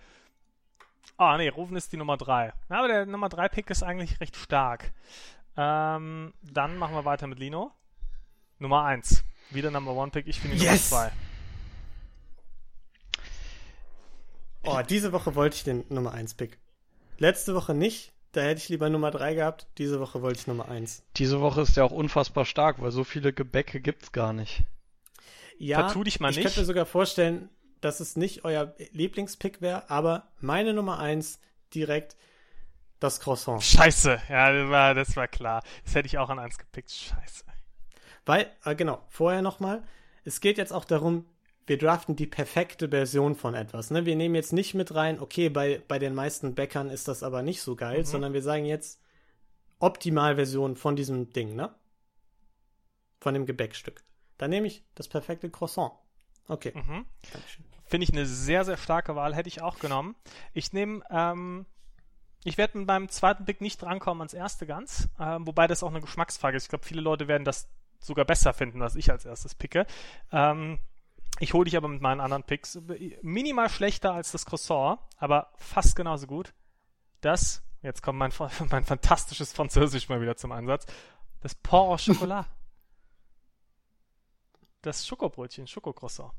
Ah, nee, Ruven ist die Nummer drei. Na, aber der Nummer drei Pick ist eigentlich recht stark. Ähm, dann machen wir weiter mit Lino. Nummer eins. Wieder Number One Pick. Ich finde die Yes! Nummer zwei. Oh, diese Woche wollte ich den Nummer 1 Pick. Letzte Woche nicht, da hätte ich lieber Nummer 3 gehabt. Diese Woche wollte ich Nummer 1. Diese Woche ist ja auch unfassbar stark, weil so viele Gebäcke gibt's gar nicht. Ja, Vertu dich mal ich nicht. könnte mir sogar vorstellen, dass es nicht euer Lieblingspick wäre, aber meine Nummer 1 direkt das Croissant. Scheiße. Ja, das war, das war klar. Das hätte ich auch an eins gepickt. Scheiße. Weil, äh, genau, vorher nochmal, es geht jetzt auch darum, wir draften die perfekte Version von etwas. Ne? Wir nehmen jetzt nicht mit rein, okay, bei, bei den meisten Bäckern ist das aber nicht so geil, Mhm. sondern wir sagen jetzt Optimalversion von diesem Ding, ne? Von dem Gebäckstück. Dann nehme ich das perfekte Croissant. Okay, Mhm. Finde ich eine sehr, sehr starke Wahl. Hätte ich auch genommen. Ich nehme, ähm, ich werde mit meinem zweiten Pick nicht drankommen ans erste ganz. Ähm, wobei das auch eine Geschmacksfrage ist. Ich glaube, viele Leute werden das sogar besser finden, was ich als erstes picke. Ähm, ich hole dich aber mit meinen anderen Picks. Minimal schlechter als das Croissant, aber fast genauso gut. Das, jetzt kommt mein, [laughs] mein fantastisches Französisch mal wieder zum Einsatz. Das Pain au Chocolat. das Schokobrötchen, Schokocroissant.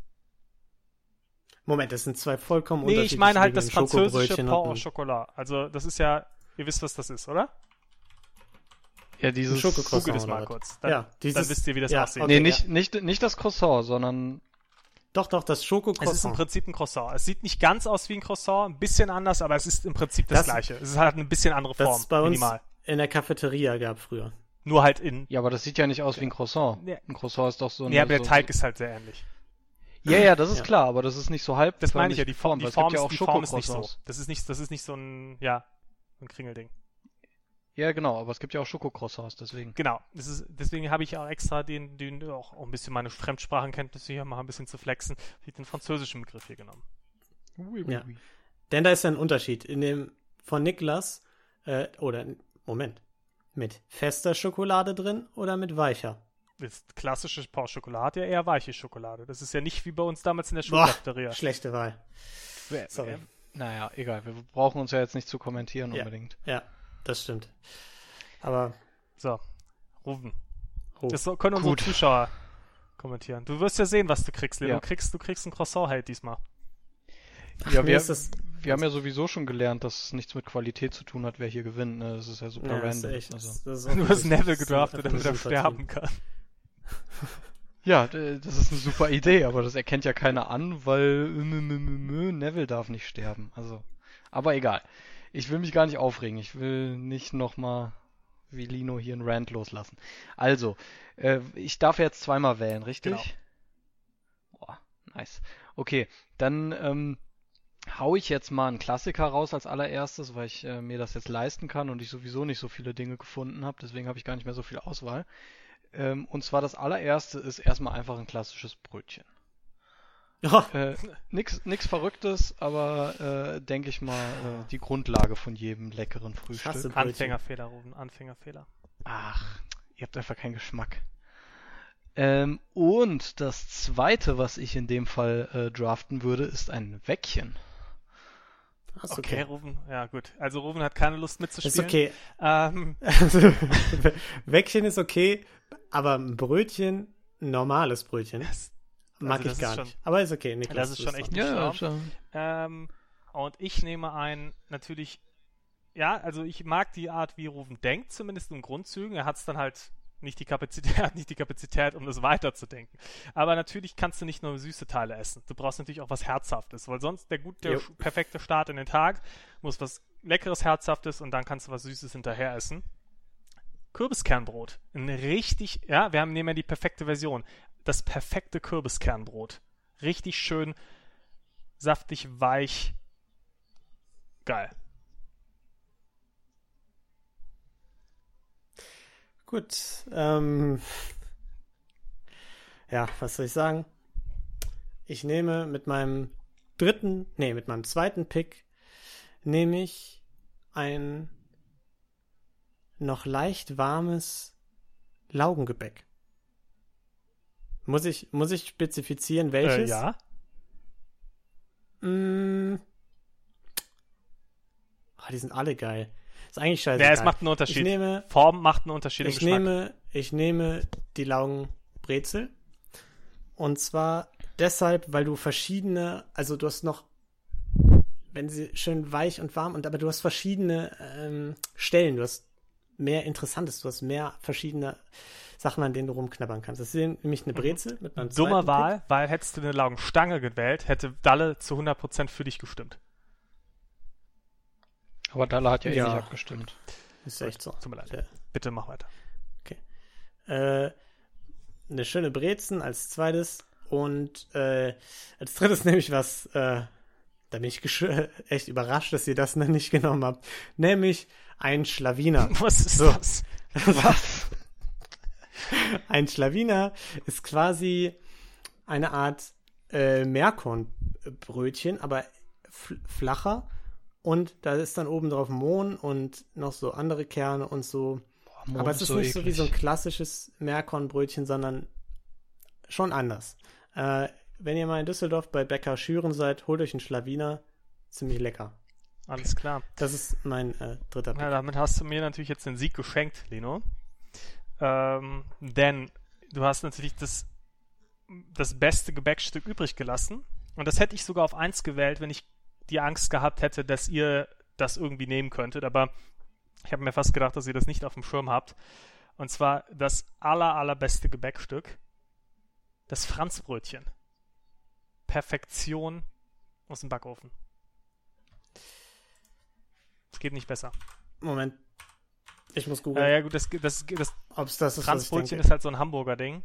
Moment, das sind zwei vollkommen Nee, unterschiedliche ich meine halt das französische und au Chocolat. Also, das ist ja, ihr wisst, was das ist, oder? Ja, dieses. Schokocroissant. Google das mal was? kurz. Dann, ja, dieses, dann wisst ihr, wie das ja, aussieht. okay, Nee, ja. nicht, nicht, nicht das Croissant, sondern Doch, doch, das Es ist im Schokocroissant. Prinzip ein Croissant. Es sieht nicht ganz aus wie ein Croissant, ein bisschen anders, aber es ist im Prinzip das, Das- gleiche. Es hat eine bisschen andere Das Form, es bei uns minimal. in der Cafeteria gab früher. Nur halt in. Ja, aber das sieht ja nicht aus wie ein Croissant. Ja. Ein Croissant ist doch so Nee, aber der so, Teig ist halt sehr ähnlich. Ja, ja, das ist Ja. klar, aber das ist nicht so halb. Das meine ich ja, die Form, die Form, gibt ja ist, auch die Form ist nicht so. Das ist nicht, das ist nicht so ein, ja, so ein Kringelding. Ja, genau, aber es gibt ja auch Schokocroissants, deswegen. Genau. Das ist, deswegen habe ich auch extra den, den auch, auch ein bisschen meine Fremdsprachenkenntnisse hier mal ein bisschen zu flexen, habe ich den französischen Begriff hier genommen. Ja. Denn da ist ja ein Unterschied. In dem von Niklas, äh, oder, Moment, mit fester Schokolade drin oder mit weicher? Das klassische Pain Chocolat hat ja eher weiche Schokolade. Das ist ja nicht wie bei uns damals in der Schulcafeteria. schlechte Wahl. Sorry. Naja, egal, wir brauchen uns ja jetzt nicht zu kommentieren Ja. unbedingt. Ja, das stimmt. Aber, So, Rufen. oh, Das so- können unsere Gut. Zuschauer kommentieren. Du wirst ja sehen, was du kriegst, Leo. Ja. Du kriegst, du kriegst ein Croissant-Hate diesmal. Ja, mir wir, das, wir haben ja sowieso schon gelernt, dass es nichts mit Qualität zu tun hat, wer hier gewinnt. Ne? Das ist ja super ja, das ist random. echt, also. das ist [laughs] Du hast Neville gedraftet, damit er sterben kann. Ja, das ist eine super Idee, aber das erkennt ja keiner an, weil Neville darf nicht sterben. Also, aber egal. Ich will mich gar nicht aufregen. Ich will nicht nochmal wie Lino hier einen Rant loslassen. Also, äh, ich darf jetzt zweimal wählen, richtig? Genau. Boah, nice. Okay, dann ähm, hau ich jetzt mal einen Klassiker raus als allererstes, weil ich äh, mir das jetzt leisten kann und ich sowieso nicht so viele Dinge gefunden habe. Deswegen habe ich gar nicht mehr so viel Auswahl. Ähm, und zwar das allererste ist erstmal einfach ein klassisches Brötchen. Ja, Äh, nix, nix Verrücktes, aber äh, denke ich mal äh, die Grundlage von jedem leckeren Frühstück. Anfängerfehler rufen, Anfängerfehler. Ach, ihr habt einfach keinen Geschmack. Ähm, und das zweite, was ich in dem Fall äh, draften würde, ist ein Weckchen. ist Okay, okay. Rufen, ja gut. Also Rufen hat keine Lust Ist mitzuspielen. okay. Ähm, Also, [laughs] Weckchen ist okay, aber ein Brötchen, normales Brötchen, das, mag also das ich gar schon- nicht. Aber ist okay, Niklas. das ist schon echt nicht schlau. Ähm, und ich nehme ein, natürlich, ja, also ich mag die Art, wie Rufen denkt, zumindest in Grundzügen. Er hat es dann halt nicht die Kapazität, [laughs] er hat nicht die Kapazität, um das weiterzudenken. Aber natürlich kannst du nicht nur süße Teile essen. Du brauchst natürlich auch was Herzhaftes, weil sonst der gut, der Jo. perfekte Start in den Tag muss was leckeres, herzhaftes und dann kannst du was Süßes hinterher essen. Kürbiskernbrot. Ein richtig, ja, wir haben nehmen ja die perfekte Version. Das perfekte Kürbiskernbrot. Richtig schön saftig, weich. Geil. Gut. Ähm, ja, was soll ich sagen? Ich nehme mit meinem dritten, nee, mit meinem zweiten Pick nehme ich ein noch leicht warmes Laugengebäck. Muss ich, muss ich spezifizieren, Äh, welches? ja. Mm. Ah, die sind alle geil. Ist eigentlich scheiße. Ja, es macht einen ich Unterschied. nehme, Form macht einen Unterschied ich nehme, ich nehme die Laugenbrezel. Und zwar deshalb, weil du verschiedene, also du hast noch, wenn sie schön weich und warm, und aber du hast verschiedene ähm, Stellen, du hast mehr Interessantes, du hast mehr verschiedene Sachen, an denen du rumknabbern kannst. Das ist nämlich eine Brezel mit meinem Mhm. Dummer Wahl, weil hättest du eine Laugenstange gewählt, hätte Dalle zu 100% für dich gestimmt. Aber Dalla hat ja, eh Ja. nicht abgestimmt. Pick. Ist echt so. Tut mir leid. Ja. Bitte mach weiter. Äh, eine schöne Brezen als zweites und äh, als drittes [laughs] nehme ich was, äh, da bin ich gesch- [laughs] echt überrascht, dass ihr das noch nicht genommen habt, nämlich ein Schlawiner. [laughs] Was ist So. das? Was? [laughs] Ein Schlawiner ist quasi eine Art äh, Meerkornbrötchen, aber fl flacher und da ist dann oben drauf Mohn und noch so andere Kerne und so. Boah, Aber es ist nicht so wie so ein eklig. klassisches Meerkornbrötchen, sondern schon anders. Äh, wenn ihr mal in Düsseldorf bei Bäcker Schüren seid, holt euch einen Schlawiner. Ziemlich lecker. Alles klar. Das ist mein äh, dritter Pick. Ja, damit hast du mir natürlich jetzt den Sieg geschenkt, Lino. Ähm, denn du hast natürlich das, das beste Gebäckstück übrig gelassen. Und das hätte ich sogar auf eins gewählt, wenn ich die Angst gehabt hätte, dass ihr das irgendwie nehmen könntet. Aber ich habe mir fast gedacht, dass ihr das nicht auf dem Schirm habt. Und zwar das aller, allerbeste Gebäckstück. Das Franzbrötchen. Perfektion aus dem Backofen. Es geht nicht besser. Moment. Ich muss Äh, googeln, ja gut, das, das, das ob es das ist, Franzbrötchen ist halt so ein Hamburger Ding.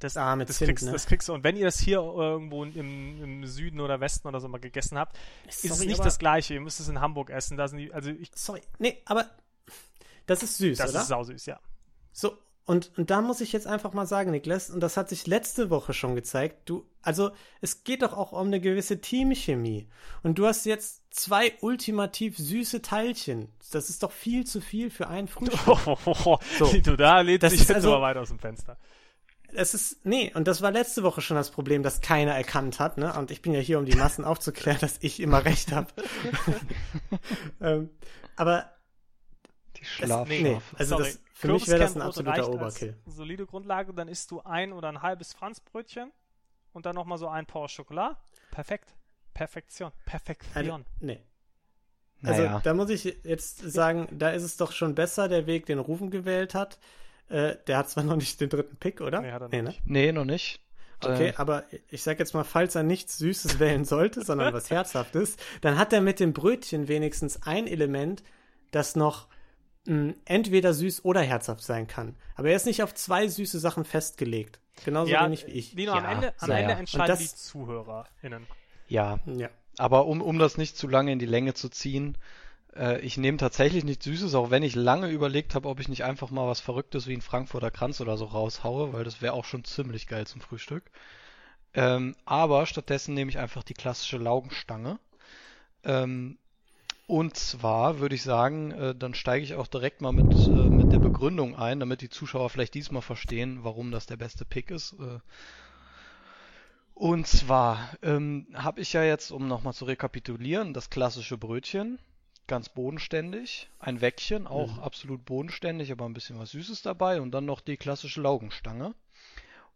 Das, Ah, das, Zimt, kriegst, ne? das kriegst du. Und wenn ihr das hier irgendwo im, im Süden oder Westen oder so mal gegessen habt, ist es Sorry, nicht das gleiche. Ihr müsst es in Hamburg essen. Da sind die, also ich, Sorry. Nee, aber das ist süß, das oder? ist sausüß, ja. So, und, und da muss ich jetzt einfach mal sagen, Niklas, und das hat sich letzte Woche schon gezeigt, du, also es geht doch auch um eine gewisse Teamchemie. Und du hast jetzt zwei ultimativ süße Teilchen. Das ist doch viel zu viel für ein Frühstück. [laughs] So. du da lädst Das dich ist jetzt also- aber weit aus dem Fenster. Es ist, nee, und das war letzte Woche schon das Problem, das keiner erkannt hat, ne? Und ich bin ja hier, um die Massen aufzuklären, [laughs] dass ich immer recht habe. [laughs] ähm, aber Die das, Schlafschafe. nee, also Sorry. das, für mich wäre das ein absoluter. Als solide Grundlage, dann isst du ein oder ein halbes Franzbrötchen und dann nochmal so ein Paar Schokolade. Perfekt. Perfektion. Perfektion. Also, nee. Also Naja. da muss ich jetzt sagen, da ist es doch schon besser, der Weg, den Rufen gewählt hat. Äh, der hat zwar [laughs] noch nicht den dritten Pick, oder? Nee, hat er noch ne? nicht. Nee, noch nicht. Okay, Äh, aber ich sag jetzt mal, falls er nichts Süßes [laughs] wählen sollte, sondern was Herzhaftes, dann hat er mit dem Brötchen wenigstens ein Element, das noch mh, entweder süß oder herzhaft sein kann. Aber er ist nicht auf zwei süße Sachen festgelegt. Genauso ja, wenig wie ich. Lino, am Ja, Ende, am so, Ende ja. entscheiden Und die das- ZuhörerInnen. ja, Ja. aber um, um das nicht zu lange in die Länge zu ziehen, äh, ich nehme tatsächlich nichts Süßes, auch wenn ich lange überlegt habe, ob ich nicht einfach mal was Verrücktes wie ein Frankfurter Kranz oder so raushaue, weil das wäre auch schon ziemlich geil zum Frühstück. Ähm, aber stattdessen nehme ich einfach die klassische Laugenstange. Ähm, und zwar würde ich sagen, äh, dann steige ich auch direkt mal mit, äh, mit der Begründung ein, damit die Zuschauer vielleicht diesmal verstehen, warum das der beste Pick ist. Äh, und zwar ähm, habe ich ja jetzt, um nochmal zu rekapitulieren, das klassische Brötchen, ganz bodenständig, ein Weckchen, auch Mhm. absolut bodenständig, aber ein bisschen was Süßes dabei und dann noch die klassische Laugenstange.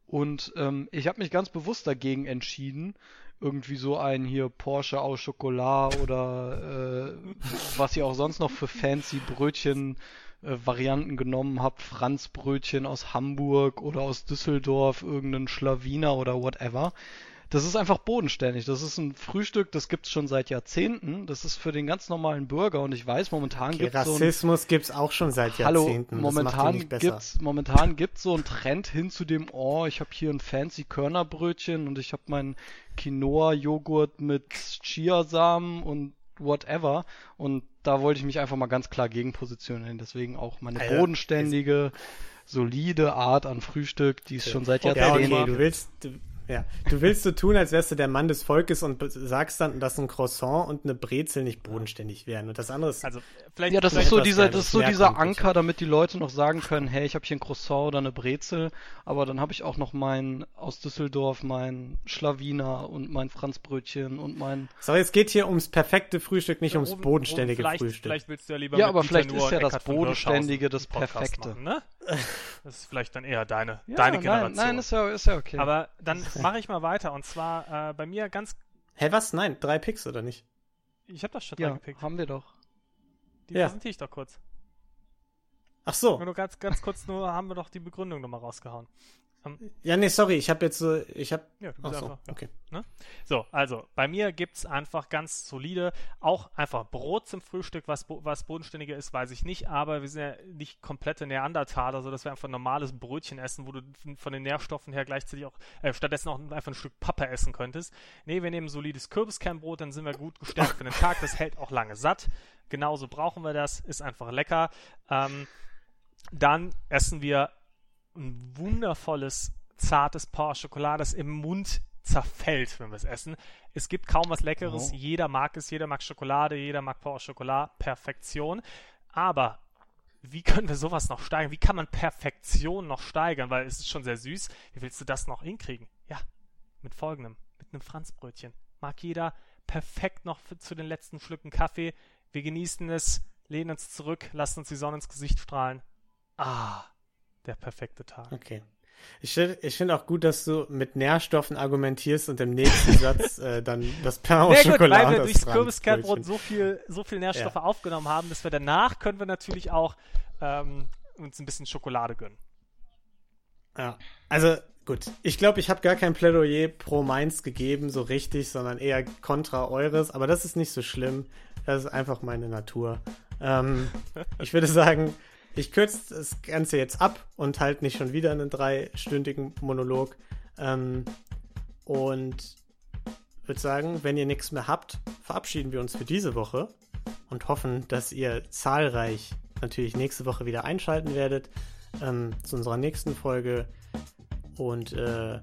Und ähm, ich habe mich ganz bewusst dagegen entschieden, irgendwie so ein hier Porsche au Chocolat oder äh, was ihr auch sonst noch für fancy Brötchen äh, Varianten genommen habt, Franzbrötchen aus Hamburg oder aus Düsseldorf, irgendein Schlawiner oder whatever. Das ist einfach bodenständig. Das ist ein Frühstück, das gibt's schon seit Jahrzehnten. Das ist für den ganz normalen Bürger und ich weiß, momentan Okay, gibt's so ein Rassismus gibt's auch schon seit Hallo, Jahrzehnten. ihn momentan gibt's momentan gibt's so einen Trend hin zu dem, oh, ich habe hier ein fancy Körnerbrötchen und ich habe meinen Quinoa-Joghurt mit Chiasamen und whatever. Und da wollte ich mich einfach mal ganz klar gegen positionieren. Deswegen auch meine Alter, bodenständige, solide Art an Frühstück, die es schon seit Ja, Jahrzehnten okay, du willst, du, ja, du willst so tun, als wärst du der Mann des Volkes und sagst dann, dass ein Croissant und eine Brezel nicht bodenständig wären. Und das andere ist, Also, vielleicht, Ja, das vielleicht ist so dieser, das ist so dieser. Anker, damit die Leute noch sagen können, hey, ich habe hier ein Croissant oder eine Brezel, aber dann habe ich auch noch mein aus Düsseldorf, mein Schlawiner und mein Franzbrötchen und mein so, es geht hier ums perfekte Frühstück, nicht ums Ruben- bodenständige vielleicht, Frühstück. Vielleicht willst du ja lieber Ja, mit aber vielleicht ist ja das Bodenständige das Perfekte. Machen, ne? Das ist vielleicht dann eher deine, ja, deine nein, Generation. nein, ist ja, ist ja okay. aber dann [laughs] mache ich mal weiter. Und zwar äh, bei mir ganz. Hä, was? Nein, drei Picks oder nicht? Ich habe das schon ja, gepickt. haben wir doch. Die Ja. präsentiere ich doch kurz. Ach so. Nur ganz, ganz kurz nur haben wir doch die Begründung nochmal rausgehauen. Ja, nee, sorry, ich habe jetzt so, ich habe, Ja, du bist so, einfach. Ja. okay. So, also bei mir gibt's einfach ganz solide, auch einfach Brot zum Frühstück, was, was bodenständiger ist, weiß ich nicht, aber wir sind ja nicht komplette Neandertaler, so dass wir einfach ein normales Brötchen essen, wo du von- von den Nährstoffen her gleichzeitig auch äh, stattdessen auch einfach ein Stück Pappe essen könntest. Nee, wir nehmen solides Kürbiskernbrot, dann sind wir gut gestärkt für den Tag, das hält auch lange satt. Genauso brauchen wir das, ist einfach lecker. Ähm, dann essen wir ein wundervolles, zartes Paar Schokolade, das im Mund zerfällt, wenn wir es essen. Es gibt kaum was Leckeres. Oh. Jeder mag es, jeder mag Schokolade, jeder mag Paar Schokolade. Perfektion. Aber wie können wir sowas noch steigern? Wie kann man Perfektion noch steigern? Weil es ist schon sehr süß. Wie willst du das noch hinkriegen? Ja, mit folgendem. Mit einem Franzbrötchen. Mag jeder perfekt noch für, zu den letzten Schlücken Kaffee. Wir genießen es, lehnen uns zurück, lassen uns die Sonne ins Gesicht strahlen. Ah, der perfekte Tag. Okay. Ich, find- ich finde auch gut, dass du mit Nährstoffen argumentierst und im nächsten Satz äh, dann das Pain au Chocolat weil wir durchs. Kürbiskernbrot so viel, so viel Nährstoffe aufgenommen haben, dass wir danach können wir natürlich auch ähm, uns ein bisschen Schokolade gönnen. Ja, also gut. Ich glaube, ich habe gar kein Plädoyer pro Mainz gegeben, so richtig, sondern eher kontra eures. Aber das ist nicht so schlimm. Das ist einfach meine Natur. Ähm, ich würde sagen, ich kürze das Ganze jetzt ab und halt nicht schon wieder einen dreistündigen Monolog. Ähm, und würde sagen, wenn ihr nichts mehr habt, verabschieden wir uns für diese Woche und hoffen, dass ihr zahlreich natürlich nächste Woche wieder einschalten werdet ähm, zu unserer nächsten Folge. Und äh,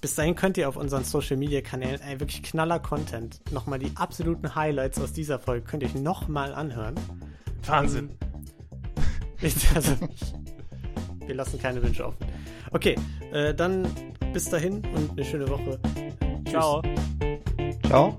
bis dahin könnt ihr auf unseren Social Media Kanälen ey, wirklich knaller Content, nochmal die absoluten Highlights aus dieser Folge könnt ihr euch nochmal anhören. Wahnsinn. Ähm, also, wir lassen keine Wünsche offen. Okay, äh, dann bis dahin und eine schöne Woche. Ciao. Ciao. Ciao.